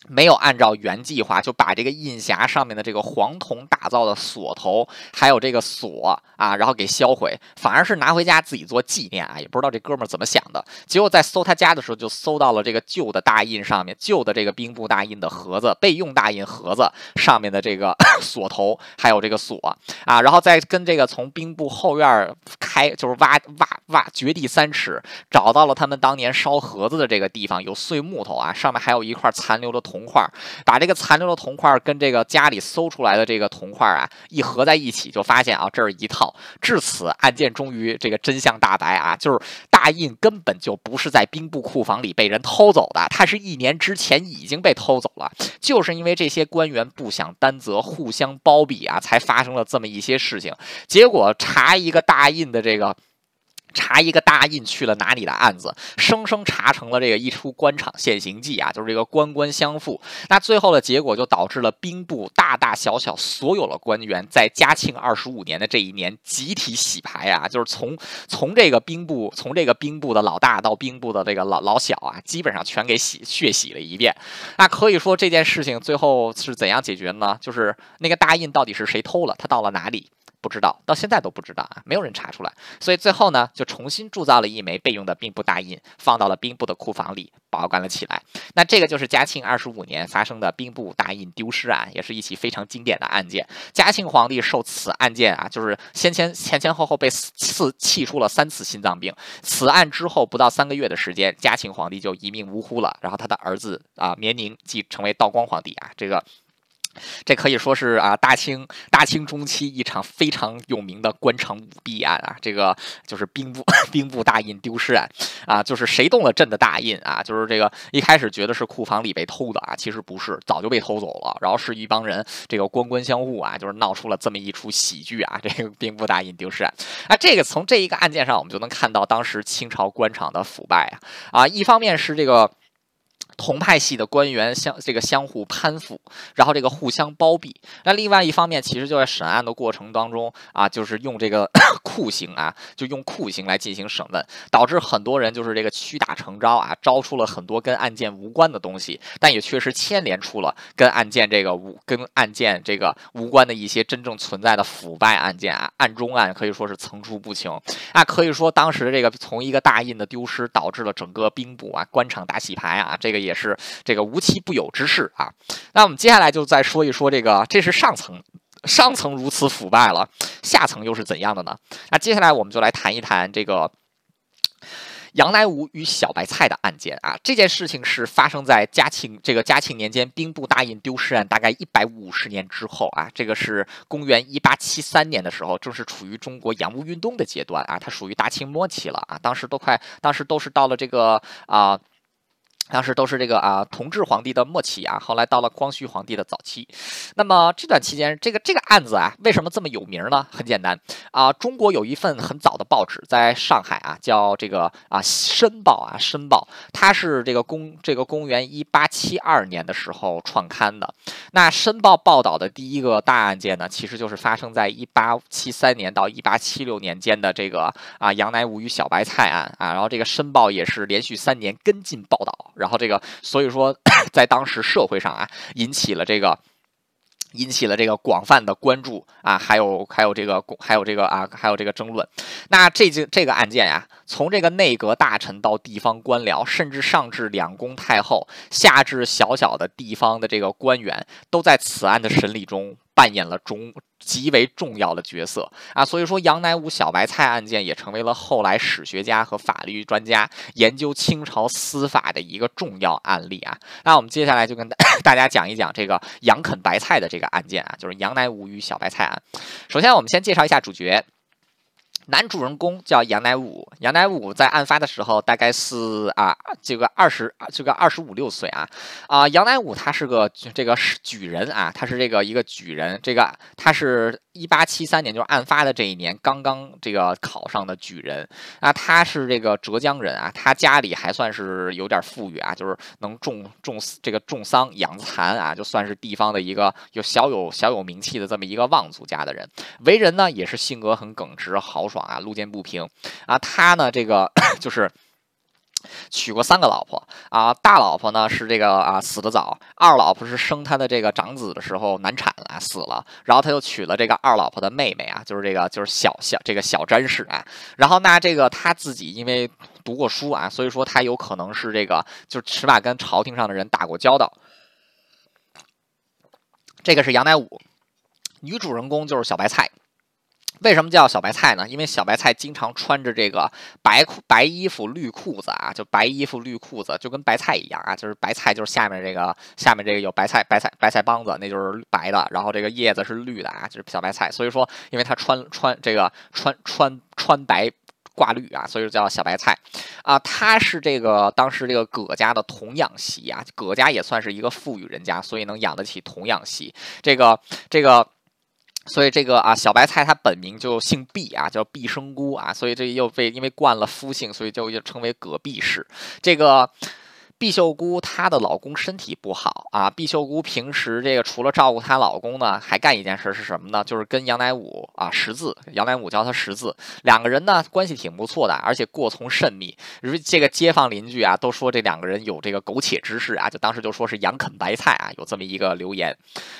没有按照原计划就把这个印匣上面的这个黄铜打造的锁头，还有这个锁啊，然后给销毁，反而是拿回家自己做纪念啊，也不知道这哥们儿怎么想的。结果在搜他家的时候，就搜到了这个旧的大印上面，旧的这个兵部大印的盒子，备用大印盒子上面的这个 锁头，还有这个锁啊，然后再跟这个从兵部后院开，就是挖挖挖掘地三尺，找到了他们当年烧盒子的这个地方，有碎木头啊，上面还有一块残留的铜。铜块，把这个残留的铜块跟这个家里搜出来的这个铜块啊一合在一起，就发现啊这是一套。至此，案件终于这个真相大白啊，就是大印根本就不是在兵部库房里被人偷走的，他是一年之前已经被偷走了。就是因为这些官员不想担责，互相包庇啊，才发生了这么一些事情。结果查一个大印的这个。查一个大印去了哪里的案子，生生查成了这个一出官场现形记啊，就是这个官官相护。那最后的结果就导致了兵部大大小小所有的官员在嘉庆二十五年的这一年集体洗牌啊，就是从从这个兵部从这个兵部的老大到兵部的这个老老小啊，基本上全给洗血洗了一遍。那可以说这件事情最后是怎样解决呢？就是那个大印到底是谁偷了，他到了哪里？不知道，到现在都不知道啊，没有人查出来，所以最后呢，就重新铸造了一枚备用的兵部大印，放到了兵部的库房里保管了起来。那这个就是嘉庆二十五年发生的兵部大印丢失案，也是一起非常经典的案件。嘉庆皇帝受此案件啊，就是先前前前后后被刺气出了三次心脏病。此案之后不到三个月的时间，嘉庆皇帝就一命呜呼了。然后他的儿子啊绵宁继成为道光皇帝啊，这个。这可以说是啊，大清大清中期一场非常有名的官场舞弊案啊，这个就是兵部 兵部大印丢失案啊，就是谁动了朕的大印啊？就是这个一开始觉得是库房里被偷的啊，其实不是，早就被偷走了。然后是一帮人这个官官相护啊，就是闹出了这么一出喜剧啊，这个兵部大印丢失案。啊，这个从这一个案件上，我们就能看到当时清朝官场的腐败啊啊，一方面是这个。同派系的官员相这个相互攀附，然后这个互相包庇。那另外一方面，其实就在审案的过程当中啊，就是用这个 酷刑啊，就用酷刑来进行审问，导致很多人就是这个屈打成招啊，招出了很多跟案件无关的东西，但也确实牵连出了跟案件这个无跟案件这个无关的一些真正存在的腐败案件啊，案中案可以说是层出不穷啊。可以说当时这个从一个大印的丢失，导致了整个兵部啊官场大洗牌啊，这个。也是这个无奇不有之事啊。那我们接下来就再说一说这个，这是上层，上层如此腐败了，下层又是怎样的呢？那接下来我们就来谈一谈这个。杨乃武与小白菜的案件啊，这件事情是发生在嘉庆这个嘉庆年间兵部大印丢失案大概一百五十年之后啊，这个是公元一八七三年的时候，正是处于中国洋务运动的阶段啊，它属于大清末期了啊，当时都快，当时都是到了这个啊。当时都是这个啊，同治皇帝的末期啊，后来到了光绪皇帝的早期。那么这段期间，这个这个案子啊，为什么这么有名呢？很简单啊，中国有一份很早的报纸在上海啊，叫这个啊《申报》啊，《申报》，它是这个公这个公元一八七二年的时候创刊的。那《申报》报道的第一个大案件呢，其实就是发生在一八七三年到一八七六年间的这个啊杨乃武与小白菜案啊。然后这个《申报》也是连续三年跟进报道。然后这个，所以说，在当时社会上啊，引起了这个，引起了这个广泛的关注啊，还有还有这个，还有这个啊，还有这个争论。那这件这个案件呀，从这个内阁大臣到地方官僚，甚至上至两宫太后，下至小小的地方的这个官员，都在此案的审理中。扮演了中极为重要的角色啊，所以说杨乃武小白菜案件也成为了后来史学家和法律专家研究清朝司法的一个重要案例啊。那我们接下来就跟大 家讲一讲这个杨啃白菜的这个案件啊，就是杨乃武与小白菜案。首先，我们先介绍一下主角。男主人公叫杨乃武，杨乃武在案发的时候大概是啊，这个二十这个二十五六岁啊，啊，杨乃武他是个这个是举人啊，他是这个一个举人，这个他是一八七三年就是案发的这一年刚刚这个考上的举人啊，他是这个浙江人啊，他家里还算是有点富裕啊，就是能种种这个种桑养蚕啊，就算是地方的一个有小有小有名气的这么一个望族家的人，为人呢也是性格很耿直豪。爽啊，路见不平啊，他呢，这个 就是。娶过三个老婆啊，大老婆呢是这个啊死的早，二老婆是生他的这个长子的时候难产啊死了，然后他又娶了这个二老婆的妹妹啊，就是这个就是小小这个小詹氏啊，然后那这个他自己因为读过书啊，所以说他有可能是这个就是起码跟朝廷上的人打过交道。这个是杨乃武，女主人公就是小白菜。为什么叫小白菜呢？因为小白菜经常穿着这个白裤、白衣服、绿裤子啊，就白衣服、绿裤子，就跟白菜一样啊。就是白菜，就是下面这个下面这个有白菜、白菜、白菜帮子，那就是白的，然后这个叶子是绿的啊，就是小白菜。所以说，因为它穿穿这个穿穿穿白挂绿啊，所以叫小白菜啊。他是这个当时这个葛家的童养媳啊，葛家也算是一个富裕人家，所以能养得起童养媳。这个这个。所以这个啊，小白菜它本名就姓毕啊，叫毕生姑啊，所以这又被因为冠了夫姓，所以就又称为葛毕氏。这个。毕秀姑她的老公身体不好啊，毕秀姑平时这个除了照顾她老公呢，还干一件事是什么呢？就是跟杨乃武啊识字，杨乃武教她识字，两个人呢关系挺不错的，而且过从甚密。如这个街坊邻居啊都说这两个人有这个苟且之事啊，就当时就说是杨啃白菜啊，有这么一个留言。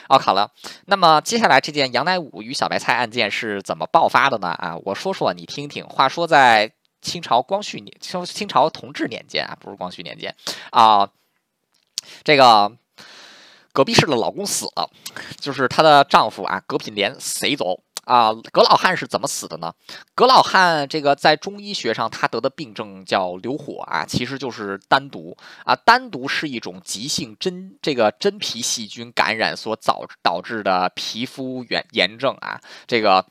哦，好了，那么接下来这件杨乃武与小白菜案件是怎么爆发的呢？啊，我说说你听听。话说在。清朝光绪年，清清朝同治年间啊，不是光绪年间啊。这个葛碧氏的老公死了，就是她的丈夫啊，葛品莲死走啊。葛老汉是怎么死的呢？葛老汉这个在中医学上，他得的病症叫流火啊，其实就是丹毒啊。丹毒是一种急性真这个真皮细菌感染所导导致的皮肤炎炎症啊，这个。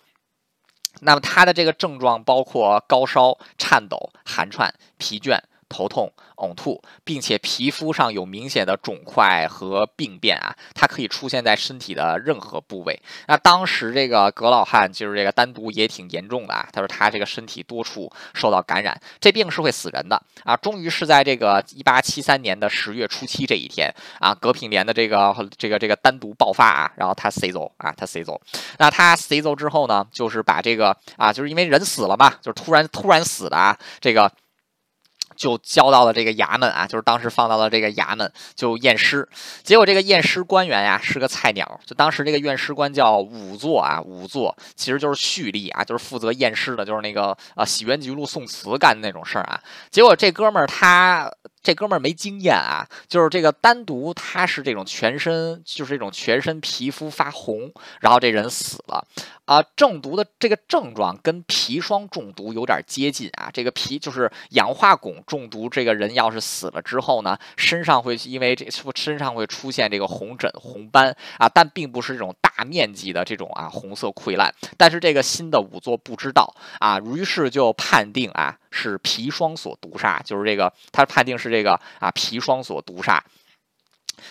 那么他的这个症状包括高烧、颤抖、寒颤、疲倦。头痛、呕吐，并且皮肤上有明显的肿块和病变啊，它可以出现在身体的任何部位。那当时这个葛老汉就是这个单独也挺严重的啊，他说他这个身体多处受到感染，这病是会死人的啊。终于是在这个一八七三年的十月初七这一天啊，葛品莲的这个这个这个单独爆发啊，然后他死走啊，他死走。那他死走之后呢，就是把这个啊，就是因为人死了嘛，就是突然突然死的啊，这个。就交到了这个衙门啊，就是当时放到了这个衙门就验尸，结果这个验尸官员呀是个菜鸟，就当时这个验尸官叫仵作啊，仵作其实就是蓄力啊，就是负责验尸的，就是那个呃洗冤集录宋词干的那种事儿啊。结果这哥们儿他这哥们儿没经验啊，就是这个单独他是这种全身就是这种全身皮肤发红，然后这人死了啊。中毒的这个症状跟砒霜中毒有点接近啊，这个皮就是氧化汞。中毒这个人要是死了之后呢，身上会因为这身上会出现这个红疹红斑啊，但并不是这种大面积的这种啊红色溃烂。但是这个新的仵作不知道啊，于是就判定啊是砒霜所毒杀，就是这个他判定是这个啊砒霜所毒杀。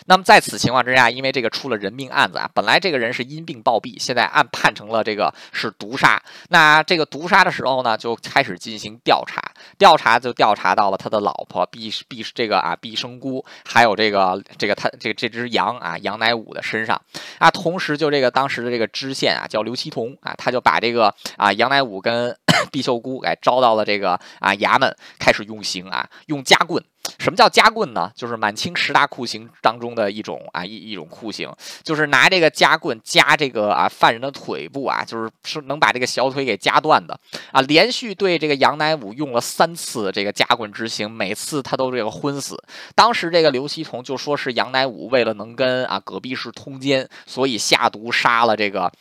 那么在此情况之下，因为这个出了人命案子啊，本来这个人是因病暴毙，现在案判成了这个是毒杀。那这个毒杀的时候呢，就开始进行调查，调查就调查到了他的老婆毕毕这个啊毕生姑，还有这个这个他这个这只羊啊杨乃武的身上啊。同时就这个当时的这个知县啊叫刘其同啊，他就把这个啊杨乃武跟 毕秀姑给招到了这个啊衙门，开始用刑啊，用夹棍。什么叫夹棍呢？就是满清十大酷刑当中的一种啊，一一种酷刑，就是拿这个夹棍夹这个啊犯人的腿部啊，就是是能把这个小腿给夹断的啊。连续对这个杨乃武用了三次这个夹棍执行，每次他都这个昏死。当时这个刘希同就说是杨乃武为了能跟啊隔壁市通奸，所以下毒杀了这个。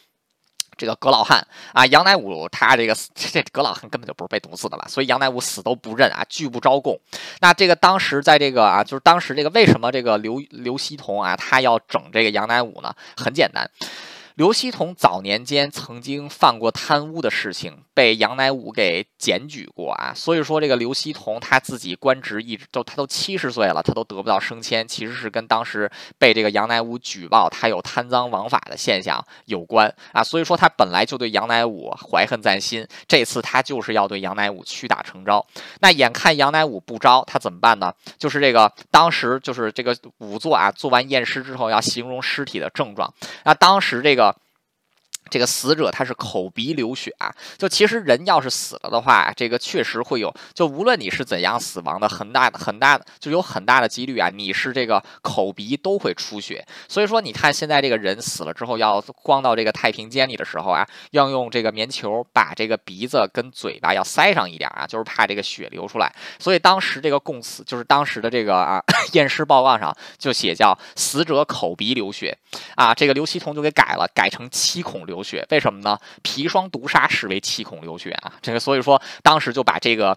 这个葛老汉啊，杨乃武他这个这葛老汉根本就不是被毒死的了，所以杨乃武死都不认啊，拒不招供。那这个当时在这个啊，就是当时这个为什么这个刘刘希同啊，他要整这个杨乃武呢？很简单。刘希同早年间曾经犯过贪污的事情，被杨乃武给检举过啊。所以说，这个刘希同他自己官职一直都，他都七十岁了，他都得不到升迁，其实是跟当时被这个杨乃武举报他有贪赃枉法的现象有关啊。所以说，他本来就对杨乃武怀恨在心，这次他就是要对杨乃武屈打成招。那眼看杨乃武不招，他怎么办呢？就是这个当时就是这个仵作啊，做完验尸之后要形容尸体的症状，那当时这个。这个死者他是口鼻流血啊，就其实人要是死了的话，这个确实会有，就无论你是怎样死亡的，很大的很大的就有很大的几率啊，你是这个口鼻都会出血。所以说，你看现在这个人死了之后要光到这个太平间里的时候啊，要用这个棉球把这个鼻子跟嘴巴要塞上一点啊，就是怕这个血流出来。所以当时这个供词就是当时的这个啊 验尸报告上就写叫死者口鼻流血啊，这个刘希同就给改了，改成七孔流。流血为什么呢？砒霜毒杀视为七孔流血啊，这个所以说当时就把这个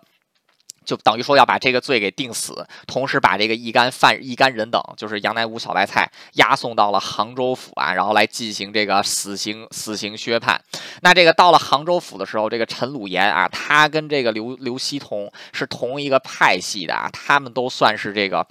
就等于说要把这个罪给定死，同时把这个一干犯一干人等，就是杨乃武、小白菜押送到了杭州府啊，然后来进行这个死刑死刑宣判。那这个到了杭州府的时候，这个陈鲁炎啊，他跟这个刘刘锡同是同一个派系的啊，他们都算是这个。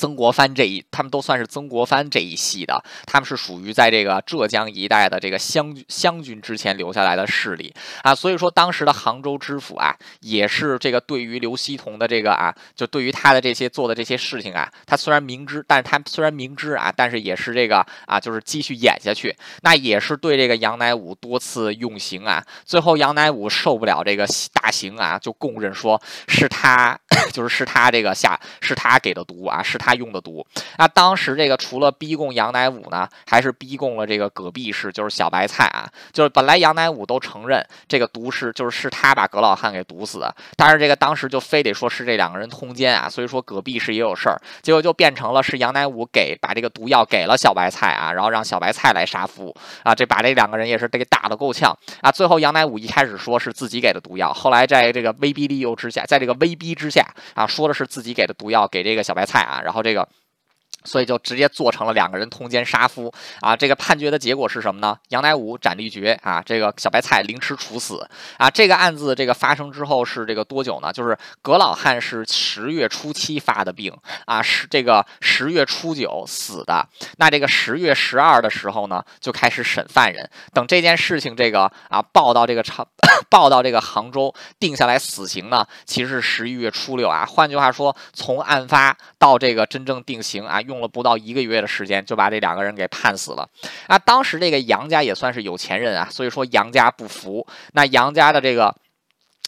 曾国藩这一，他们都算是曾国藩这一系的，他们是属于在这个浙江一带的这个湘湘军之前留下来的势力。啊，所以说当时的杭州知府啊，也是这个对于刘锡同的这个啊，就对于他的这些做的这些事情啊，他虽然明知，但是他虽然明知啊，但是也是这个啊，就是继续演下去，那也是对这个杨乃武多次用刑啊，最后杨乃武受不了这个大刑啊，就供认说是他，就是是他这个下是他给的毒啊，是他。用的毒，那当时这个除了逼供杨乃武呢，还是逼供了这个葛壁氏，就是小白菜啊，就是本来杨乃武都承认这个毒是就是是他把葛老汉给毒死的，但是这个当时就非得说是这两个人通奸啊，所以说葛壁氏也有事儿，结果就变成了是杨乃武给把这个毒药给了小白菜啊，然后让小白菜来杀夫啊，这把这两个人也是得打得够呛。啊，最后杨乃武一开始说是自己给的毒药，后来在这个威逼利诱之下，在这个威逼之下啊，说的是自己给的毒药给这个小白菜啊，然后。这个。所以就直接做成了两个人通奸杀夫啊！这个判决的结果是什么呢？杨乃武斩立决啊！这个小白菜凌迟处死啊！这个案子这个发生之后是这个多久呢？就是葛老汉是十月初七发的病啊，是这个十月初九死的。那这个十月十二的时候呢，就开始审犯人。等这件事情这个啊报到这个长 报到这个杭州定下来死刑呢，其实是十一月初六啊。换句话说，从案发到这个真正定刑啊。用了不到一个月的时间，就把这两个人给判死了。啊，当时这个杨家也算是有钱人啊，所以说杨家不服。那杨家的这个。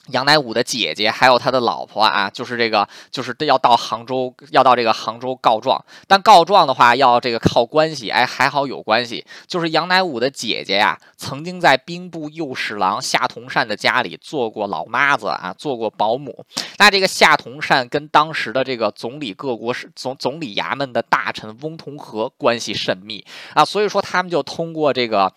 杨乃武的姐姐还有他的老婆啊，就是这个，就是要到杭州，要到这个杭州告状。但告状的话，要这个靠关系。哎，还好有关系。就是杨乃武的姐姐呀，曾经在兵部右侍郎夏同善的家里做过老妈子啊，做过保姆。那这个夏同善跟当时的这个总理各国是总总理衙门的大臣翁同龢关系甚密啊，所以说他们就通过这个。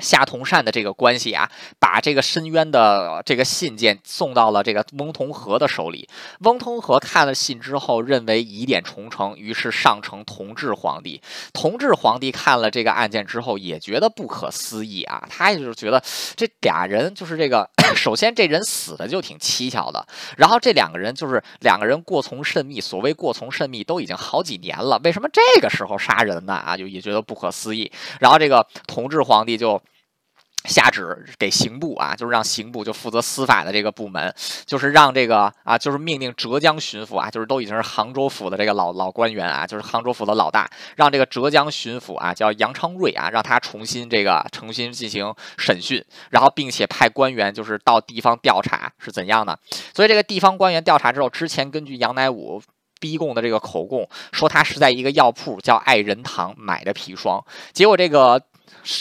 夏同善的这个关系啊，把这个申冤的这个信件送到了这个翁同龢的手里。翁同龢看了信之后，认为疑点重重，于是上呈同治皇帝。同治皇帝看了这个案件之后，也觉得不可思议啊，他也就是觉得这俩人就是这个，首先这人死的就挺蹊跷的，然后这两个人就是两个人过从甚密。所谓过从甚密，都已经好几年了，为什么这个时候杀人呢？啊，就也觉得不可思议。然后这个同治皇帝就。下旨给刑部啊，就是让刑部就负责司法的这个部门，就是让这个啊，就是命令浙江巡抚啊，就是都已经是杭州府的这个老老官员啊，就是杭州府的老大，让这个浙江巡抚啊，叫杨昌瑞啊，让他重新这个重新进行审讯，然后并且派官员就是到地方调查是怎样的。所以这个地方官员调查之后，之前根据杨乃武逼供的这个口供，说他是在一个药铺叫爱仁堂买的砒霜，结果这个。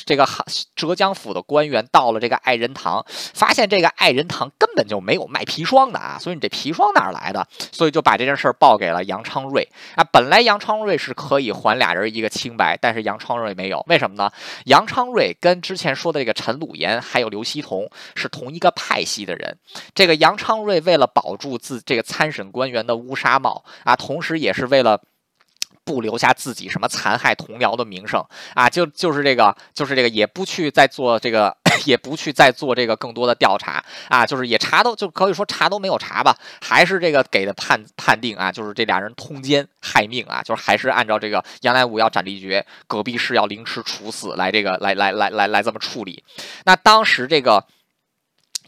这个浙江府的官员到了这个爱仁堂，发现这个爱仁堂根本就没有卖砒霜的啊，所以你这砒霜哪来的？所以就把这件事儿报给了杨昌瑞啊。本来杨昌瑞是可以还俩人一个清白，但是杨昌瑞没有，为什么呢？杨昌瑞跟之前说的这个陈鲁言还有刘锡同是同一个派系的人。这个杨昌瑞为了保住自这个参审官员的乌纱帽啊，同时也是为了。不留下自己什么残害同僚的名声啊，就就是这个，就是这个，也不去再做这个，也不去再做这个更多的调查啊，就是也查都就可以说查都没有查吧，还是这个给的判判定啊，就是这俩人通奸害命啊，就是还是按照这个杨乃武要斩立决，隔壁是要凌迟处死来这个来来来来来这么处理。那当时这个。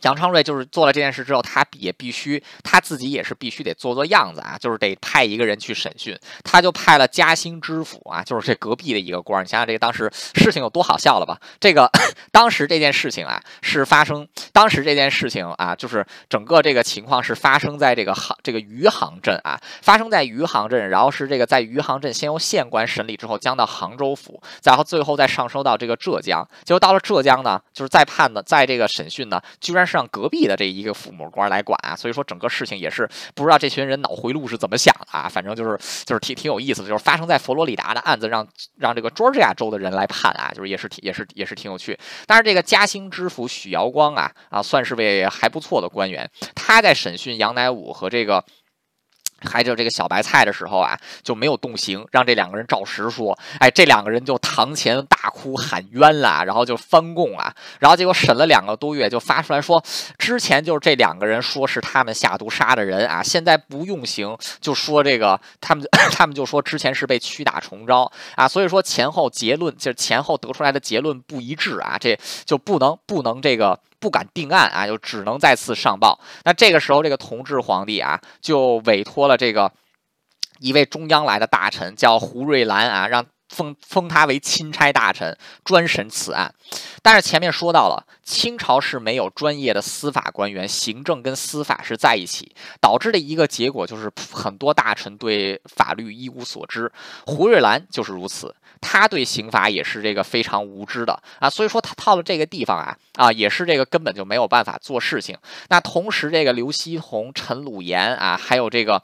杨昌瑞就是做了这件事之后，他也必须他自己也是必须得做做样子啊，就是得派一个人去审讯，他就派了嘉兴知府啊，就是这隔壁的一个官。你想想这个当时事情有多好笑了吧？这个 当时这件事情啊是发生，当时这件事情啊就是整个这个情况是发生在这个杭这个余杭镇啊，发生在余杭镇，然后是这个在余杭镇先由县官审理之后，将到杭州府，然后最后再上升到这个浙江，结果到了浙江呢，就是再判呢，在这个审讯呢，居然。是让隔壁的这一个父母官来管啊，所以说整个事情也是不知道这群人脑回路是怎么想的啊，反正就是就是挺挺有意思的，就是发生在佛罗里达的案子让让这个 Georgia 州的人来判啊，就是也是也是也是挺有趣。但是这个嘉兴知府许瑶光啊啊，算是位还不错的官员，他在审讯杨乃武和这个。还有这个小白菜的时候啊，就没有动刑，让这两个人照实说。哎，这两个人就堂前大哭喊冤了，然后就翻供啊，然后结果审了两个多月，就发出来说，之前就是这两个人说是他们下毒杀的人啊，现在不用刑，就说这个他们 他们就说之前是被屈打重招啊，所以说前后结论就是前后得出来的结论不一致啊，这就不能不能这个。不敢定案啊，就只能再次上报。那这个时候，这个同治皇帝啊，就委托了这个一位中央来的大臣，叫胡瑞兰啊，让封封他为钦差大臣，专审此案。但是前面说到了，清朝是没有专业的司法官员，行政跟司法是在一起，导致的一个结果就是很多大臣对法律一无所知。胡瑞兰就是如此。他对刑法也是这个非常无知的啊，所以说他到了这个地方啊啊，也是这个根本就没有办法做事情。那同时，这个刘锡同、陈鲁炎啊，还有这个。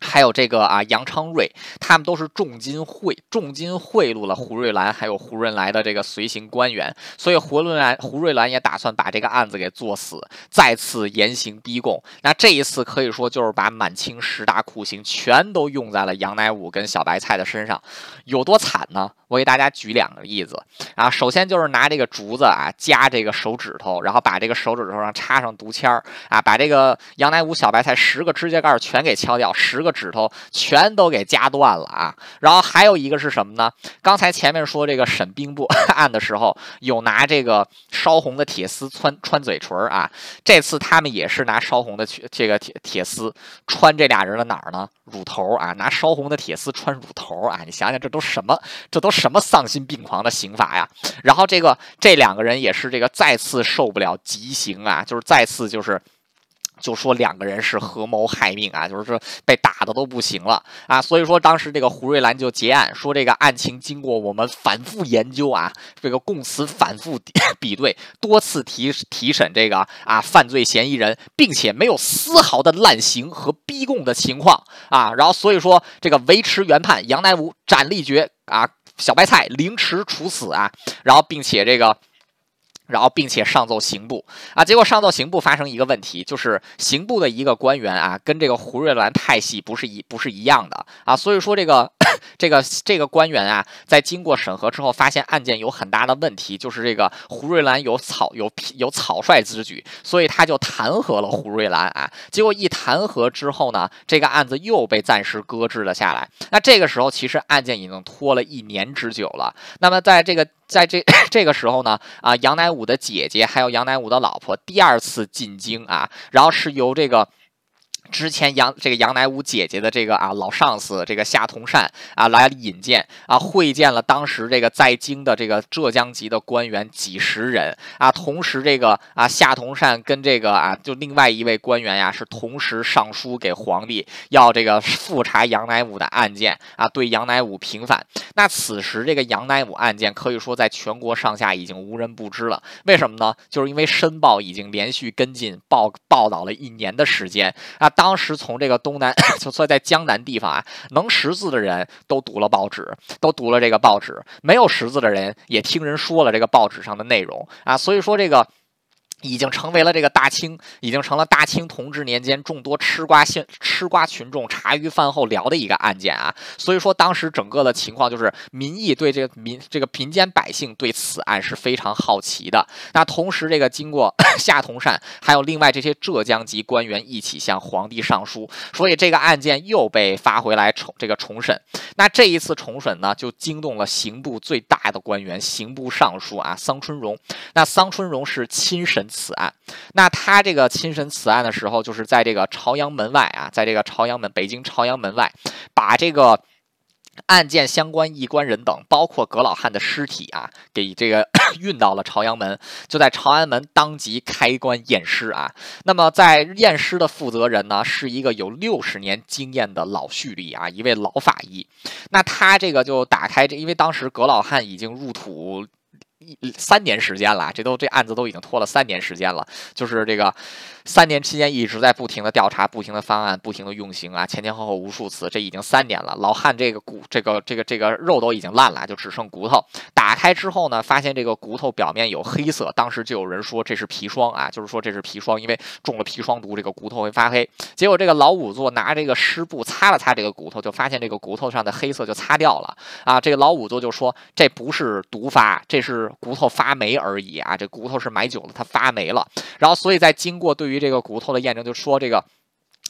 还有这个啊，杨昌瑞，他们都是重金贿重金贿赂了胡瑞兰，还有胡润来的这个随行官员，所以胡润来胡瑞兰也打算把这个案子给做死，再次严刑逼供。那这一次可以说就是把满清十大酷刑全都用在了杨乃武跟小白菜的身上，有多惨呢？我给大家举两个例子啊，首先就是拿这个竹子啊夹这个手指头，然后把这个手指头上插上毒签儿啊，把这个杨乃武、小白菜十个指甲盖全给敲掉，十个指头全都给夹断了啊。然后还有一个是什么呢？刚才前面说这个审兵部 案的时候，有拿这个烧红的铁丝穿穿嘴唇啊，这次他们也是拿烧红的这个铁铁丝穿这俩人的哪儿呢？乳头啊，拿烧红的铁丝穿乳头啊，你想想这都什么？这都。什么丧心病狂的刑法呀！然后这个这两个人也是这个再次受不了极刑啊，就是再次就是就说两个人是合谋害命啊，就是说被打的都不行了啊。所以说当时这个胡瑞兰就结案说，这个案情经过我们反复研究啊，这个供词反复比对，多次提提审这个啊犯罪嫌疑人，并且没有丝毫的滥刑和逼供的情况啊。然后所以说这个维持原判，杨乃武斩立决啊。小白菜凌迟处死啊，然后并且这个。然后，并且上奏刑部啊，结果上奏刑部发生一个问题，就是刑部的一个官员啊，跟这个胡瑞兰派系不是一不是一样的啊，所以说这个 这个这个官员啊，在经过审核之后，发现案件有很大的问题，就是这个胡瑞兰有草有有草率之举，所以他就弹劾了胡瑞兰啊。结果一弹劾之后呢，这个案子又被暂时搁置了下来。那这个时候，其实案件已经拖了一年之久了。那么在这个。在这 这个时候呢，啊，杨乃武的姐姐还有杨乃武的老婆第二次进京啊，然后是由这个。之前杨这个杨乃武姐姐的这个啊老上司这个夏同善啊来引荐啊会见了当时这个在京的这个浙江籍的官员几十人啊，同时这个啊夏同善跟这个啊就另外一位官员呀是同时上书给皇帝要这个复查杨乃武的案件啊对杨乃武平反。那此时这个杨乃武案件可以说在全国上下已经无人不知了。为什么呢？就是因为《申报》已经连续跟进报报道了一年的时间啊。当时从这个东南，就说在江南地方啊，能识字的人都读了报纸，都读了这个报纸；没有识字的人也听人说了这个报纸上的内容啊。所以说这个。已经成为了这个大清，已经成了大清同治年间众多吃瓜现吃瓜群众茶余饭后聊的一个案件啊。所以说，当时整个的情况就是民意对这个民这个民间百姓对此案是非常好奇的。那同时，这个经过 夏同善还有另外这些浙江籍官员一起向皇帝上书，所以这个案件又被发回来重这个重审。那这一次重审呢，就惊动了刑部最大的官员刑部尚书啊桑春荣。那桑春荣是亲审。此案。那他这个亲审此案的时候，就是在这个朝阳门外啊，在这个朝阳门，北京朝阳门外，把这个。案件相关一关人等，包括葛老汉的尸体啊，给这个 运到了朝阳门，就在朝阳门当即开棺验尸啊。那么在验尸的负责人呢，是一个有六十年经验的老蓄力啊，一位老法医。那他这个就打开这，因为当时葛老汉已经入土。三年时间了，这都这案子都已经拖了三年时间了。就是这个三年期间一直在不停的调查、不停的方案、不停的用刑啊，前前后后无数次，这已经三年了。老汉这个骨、这个这个这个肉都已经烂了，就只剩骨头。打开之后呢，发现这个骨头表面有黑色，当时就有人说这是砒霜啊，就是说这是砒霜，因为中了砒霜毒，这个骨头会发黑。结果这个老仵作拿这个湿布擦了擦这个骨头，就发现这个骨头上的黑色就擦掉了啊。这个老仵作就说这不是毒发，这是骨头发霉。而已啊，这骨头是埋久了，它发霉了。然后，所以在经过对于这个骨头的验证，就说这个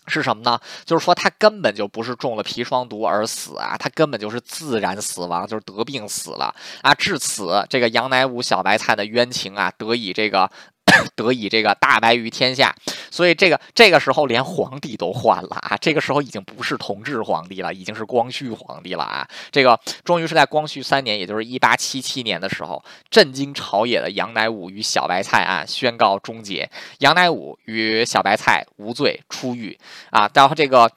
是什么呢？就是说他根本就不是中了砒霜毒而死啊，他根本就是自然死亡，就是得病死了啊。至此，这个杨乃武、小白菜的冤情啊，得以这个。得以这个大白于天下，所以这个这个时候连皇帝都换了啊！这个时候已经不是同治皇帝了，已经是光绪皇帝了啊！这个终于是在光绪三年，也就是一八七七年的时候，震惊朝野的杨乃武与小白菜案宣告终结，杨乃武与小白菜无罪出狱啊！然后这个。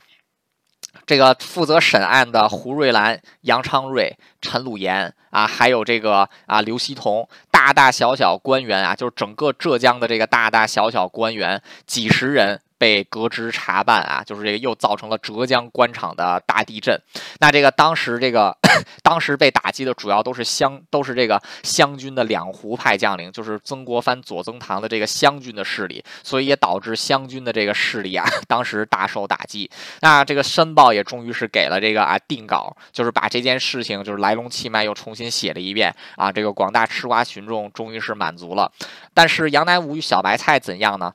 这个负责审案的胡瑞兰、杨昌瑞、陈鲁炎啊，还有这个啊刘希同，大大小小官员啊，就是整个浙江的这个大大小小官员几十人。被革职查办啊，就是这个又造成了浙江官场的大地震。那这个当时这个 当时被打击的主要都是湘都是这个湘军的两湖派将领，就是曾国藩、左宗棠的这个湘军的势力，所以也导致湘军的这个势力啊，当时大受打击。那这个《申报》也终于是给了这个啊定稿，就是把这件事情就是来龙去脉又重新写了一遍啊。这个广大吃瓜群众终于是满足了。但是杨乃武与小白菜怎样呢？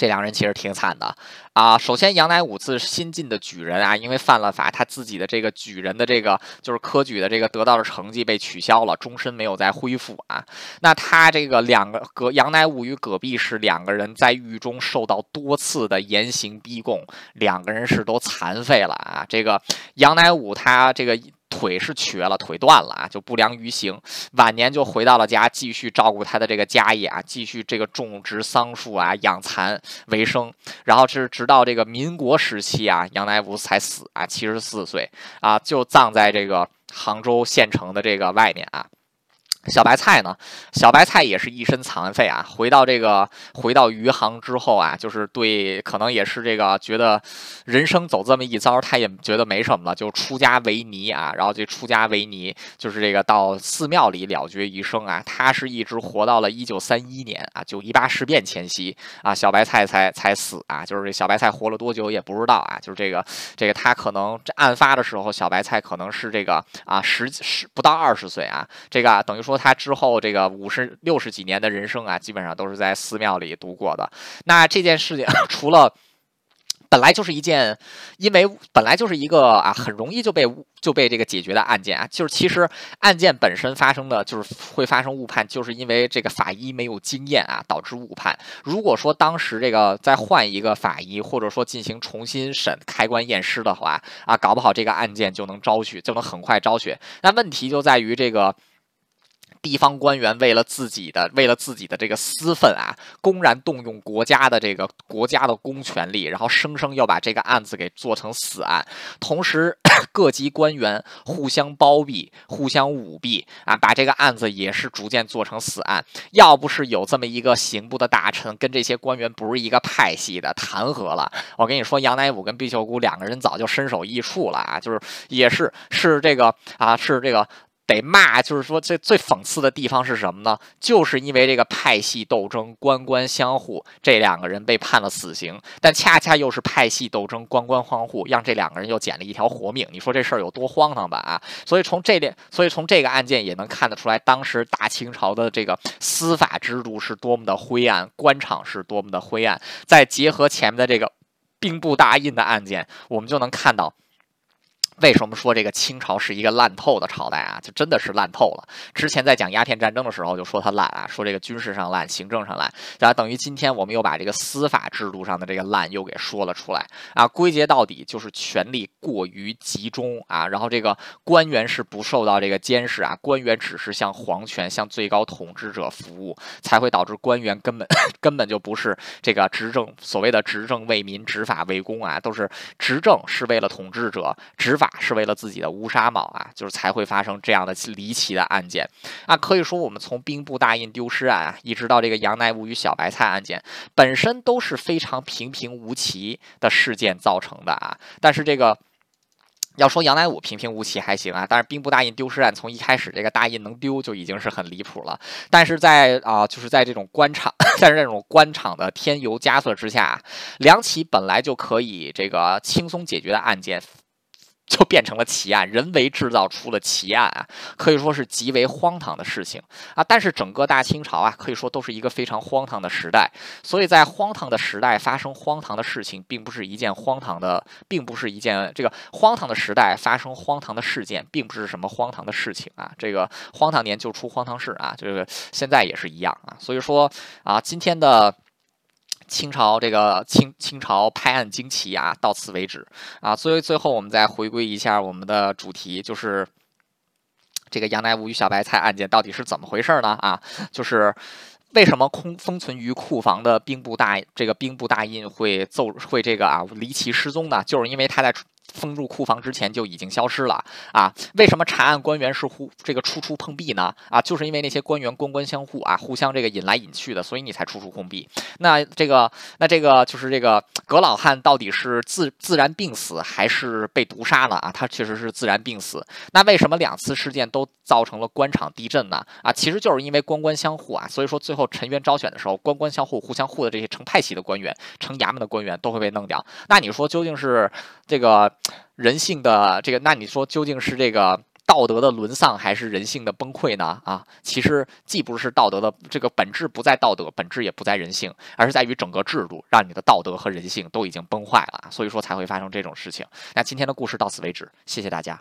这两人其实挺惨的啊！首先，杨乃武自新进的举人啊，因为犯了法，他自己的这个举人的这个就是科举的这个得到的成绩被取消了，终身没有再恢复啊。那他这个两个葛杨乃武与葛弼是两个人在狱中受到多次的严刑逼供，两个人是都残废了啊。这个杨乃武他这个。腿是瘸了，腿断了啊，就不良于行。晚年就回到了家，继续照顾他的这个家业啊，继续这个种植桑树啊，养蚕为生。然后是直到这个民国时期啊，杨乃武才死啊，七十四岁啊，就葬在这个杭州县城的这个外面啊。小白菜呢？小白菜也是一身残废啊！回到这个，回到余杭之后啊，就是对，可能也是这个觉得人生走这么一遭，他也觉得没什么了，就出家为尼啊。然后就出家为尼，就是这个到寺庙里了结一生啊。他是一直活到了一九三一年啊，九一八事变前夕啊，小白菜才才死啊。就是这小白菜活了多久也不知道啊。就是这个这个他可能这案发的时候，小白菜可能是这个啊十十不到二十岁啊，这个等于说。说他之后这个五十六十几年的人生啊，基本上都是在寺庙里度过的。那这件事情 除了本来就是一件，因为本来就是一个啊，很容易就被就被这个解决的案件啊，就是其实案件本身发生的就是会发生误判，就是因为这个法医没有经验啊，导致误判。如果说当时这个再换一个法医，或者说进行重新审、开棺验尸的话啊，搞不好这个案件就能昭雪，就能很快昭雪。那问题就在于这个。地方官员为了自己的为了自己的这个私愤啊，公然动用国家的这个国家的公权力，然后生生要把这个案子给做成死案。同时，各级官员互相包庇、互相舞弊啊，把这个案子也是逐渐做成死案。要不是有这么一个刑部的大臣跟这些官员不是一个派系的，弹劾了，我跟你说，杨乃武跟毕秀姑两个人早就身首异处了啊，就是也是是这个啊，是这个。得骂，就是说这最讽刺的地方是什么呢？就是因为这个派系斗争、官官相护，这两个人被判了死刑，但恰恰又是派系斗争、官官相护，让这两个人又捡了一条活命。你说这事儿有多荒唐吧？啊！所以从这点，所以从这个案件也能看得出来，当时大清朝的这个司法制度是多么的灰暗，官场是多么的灰暗。再结合前面的这个兵部大印的案件，我们就能看到。为什么说这个清朝是一个烂透的朝代啊？就真的是烂透了。之前在讲鸦片战争的时候就说它烂啊，说这个军事上烂，行政上烂，然后等于今天我们又把这个司法制度上的这个烂又给说了出来啊。归结到底就是权力过于集中啊，然后这个官员是不受到这个监视啊，官员只是向皇权、向最高统治者服务，才会导致官员根本 根本就不是这个执政所谓的执政为民、执法为公啊，都是执政是为了统治者，执法。是为了自己的乌纱帽啊，就是才会发生这样的离奇的案件啊。可以说，我们从兵部大印丢失案啊，一直到这个杨乃武与小白菜案件，本身都是非常平平无奇的事件造成的啊。但是这个要说杨乃武平平无奇还行啊，但是兵部大印丢失案从一开始这个大印能丢就已经是很离谱了。但是在啊，就是在这种官场，在这种官场的添油加醋之下，两起本来就可以这个轻松解决的案件。就变成了奇案，人为制造出了奇案啊，可以说是极为荒唐的事情啊。但是整个大清朝啊，可以说都是一个非常荒唐的时代。所以在荒唐的时代发生荒唐的事情，并不是一件荒唐的，并不是一件这个荒唐的时代发生荒唐的事件，并不是什么荒唐的事情啊。这个荒唐年就出荒唐事啊，这个现在也是一样啊。所以说啊，今天的。清朝这个清清朝拍案惊奇啊，到此为止啊。所以最后我们再回归一下我们的主题，就是这个杨乃武与小白菜案件到底是怎么回事呢？啊，就是为什么空封存于库房的兵部大这个兵部大印会奏会这个啊离奇失踪呢？就是因为他在。封入库房之前就已经消失了啊？为什么查案官员是互这个处处碰壁呢？啊，就是因为那些官员官官相护啊，互相这个引来引去的，所以你才处处碰壁。那这个那这个就是这个葛老汉到底是自自然病死还是被毒杀了啊？他确实是自然病死。那为什么两次事件都造成了官场地震呢？啊，其实就是因为官官相护啊。所以说最后陈元招选的时候，官官相护，互相护的这些成派系的官员、成衙门的官员都会被弄掉。那你说究竟是这个？人性的这个，那你说究竟是这个道德的沦丧，还是人性的崩溃呢？啊，其实既不是道德的这个本质不在道德，本质也不在人性，而是在于整个制度让你的道德和人性都已经崩坏了，所以说才会发生这种事情。那今天的故事到此为止，谢谢大家。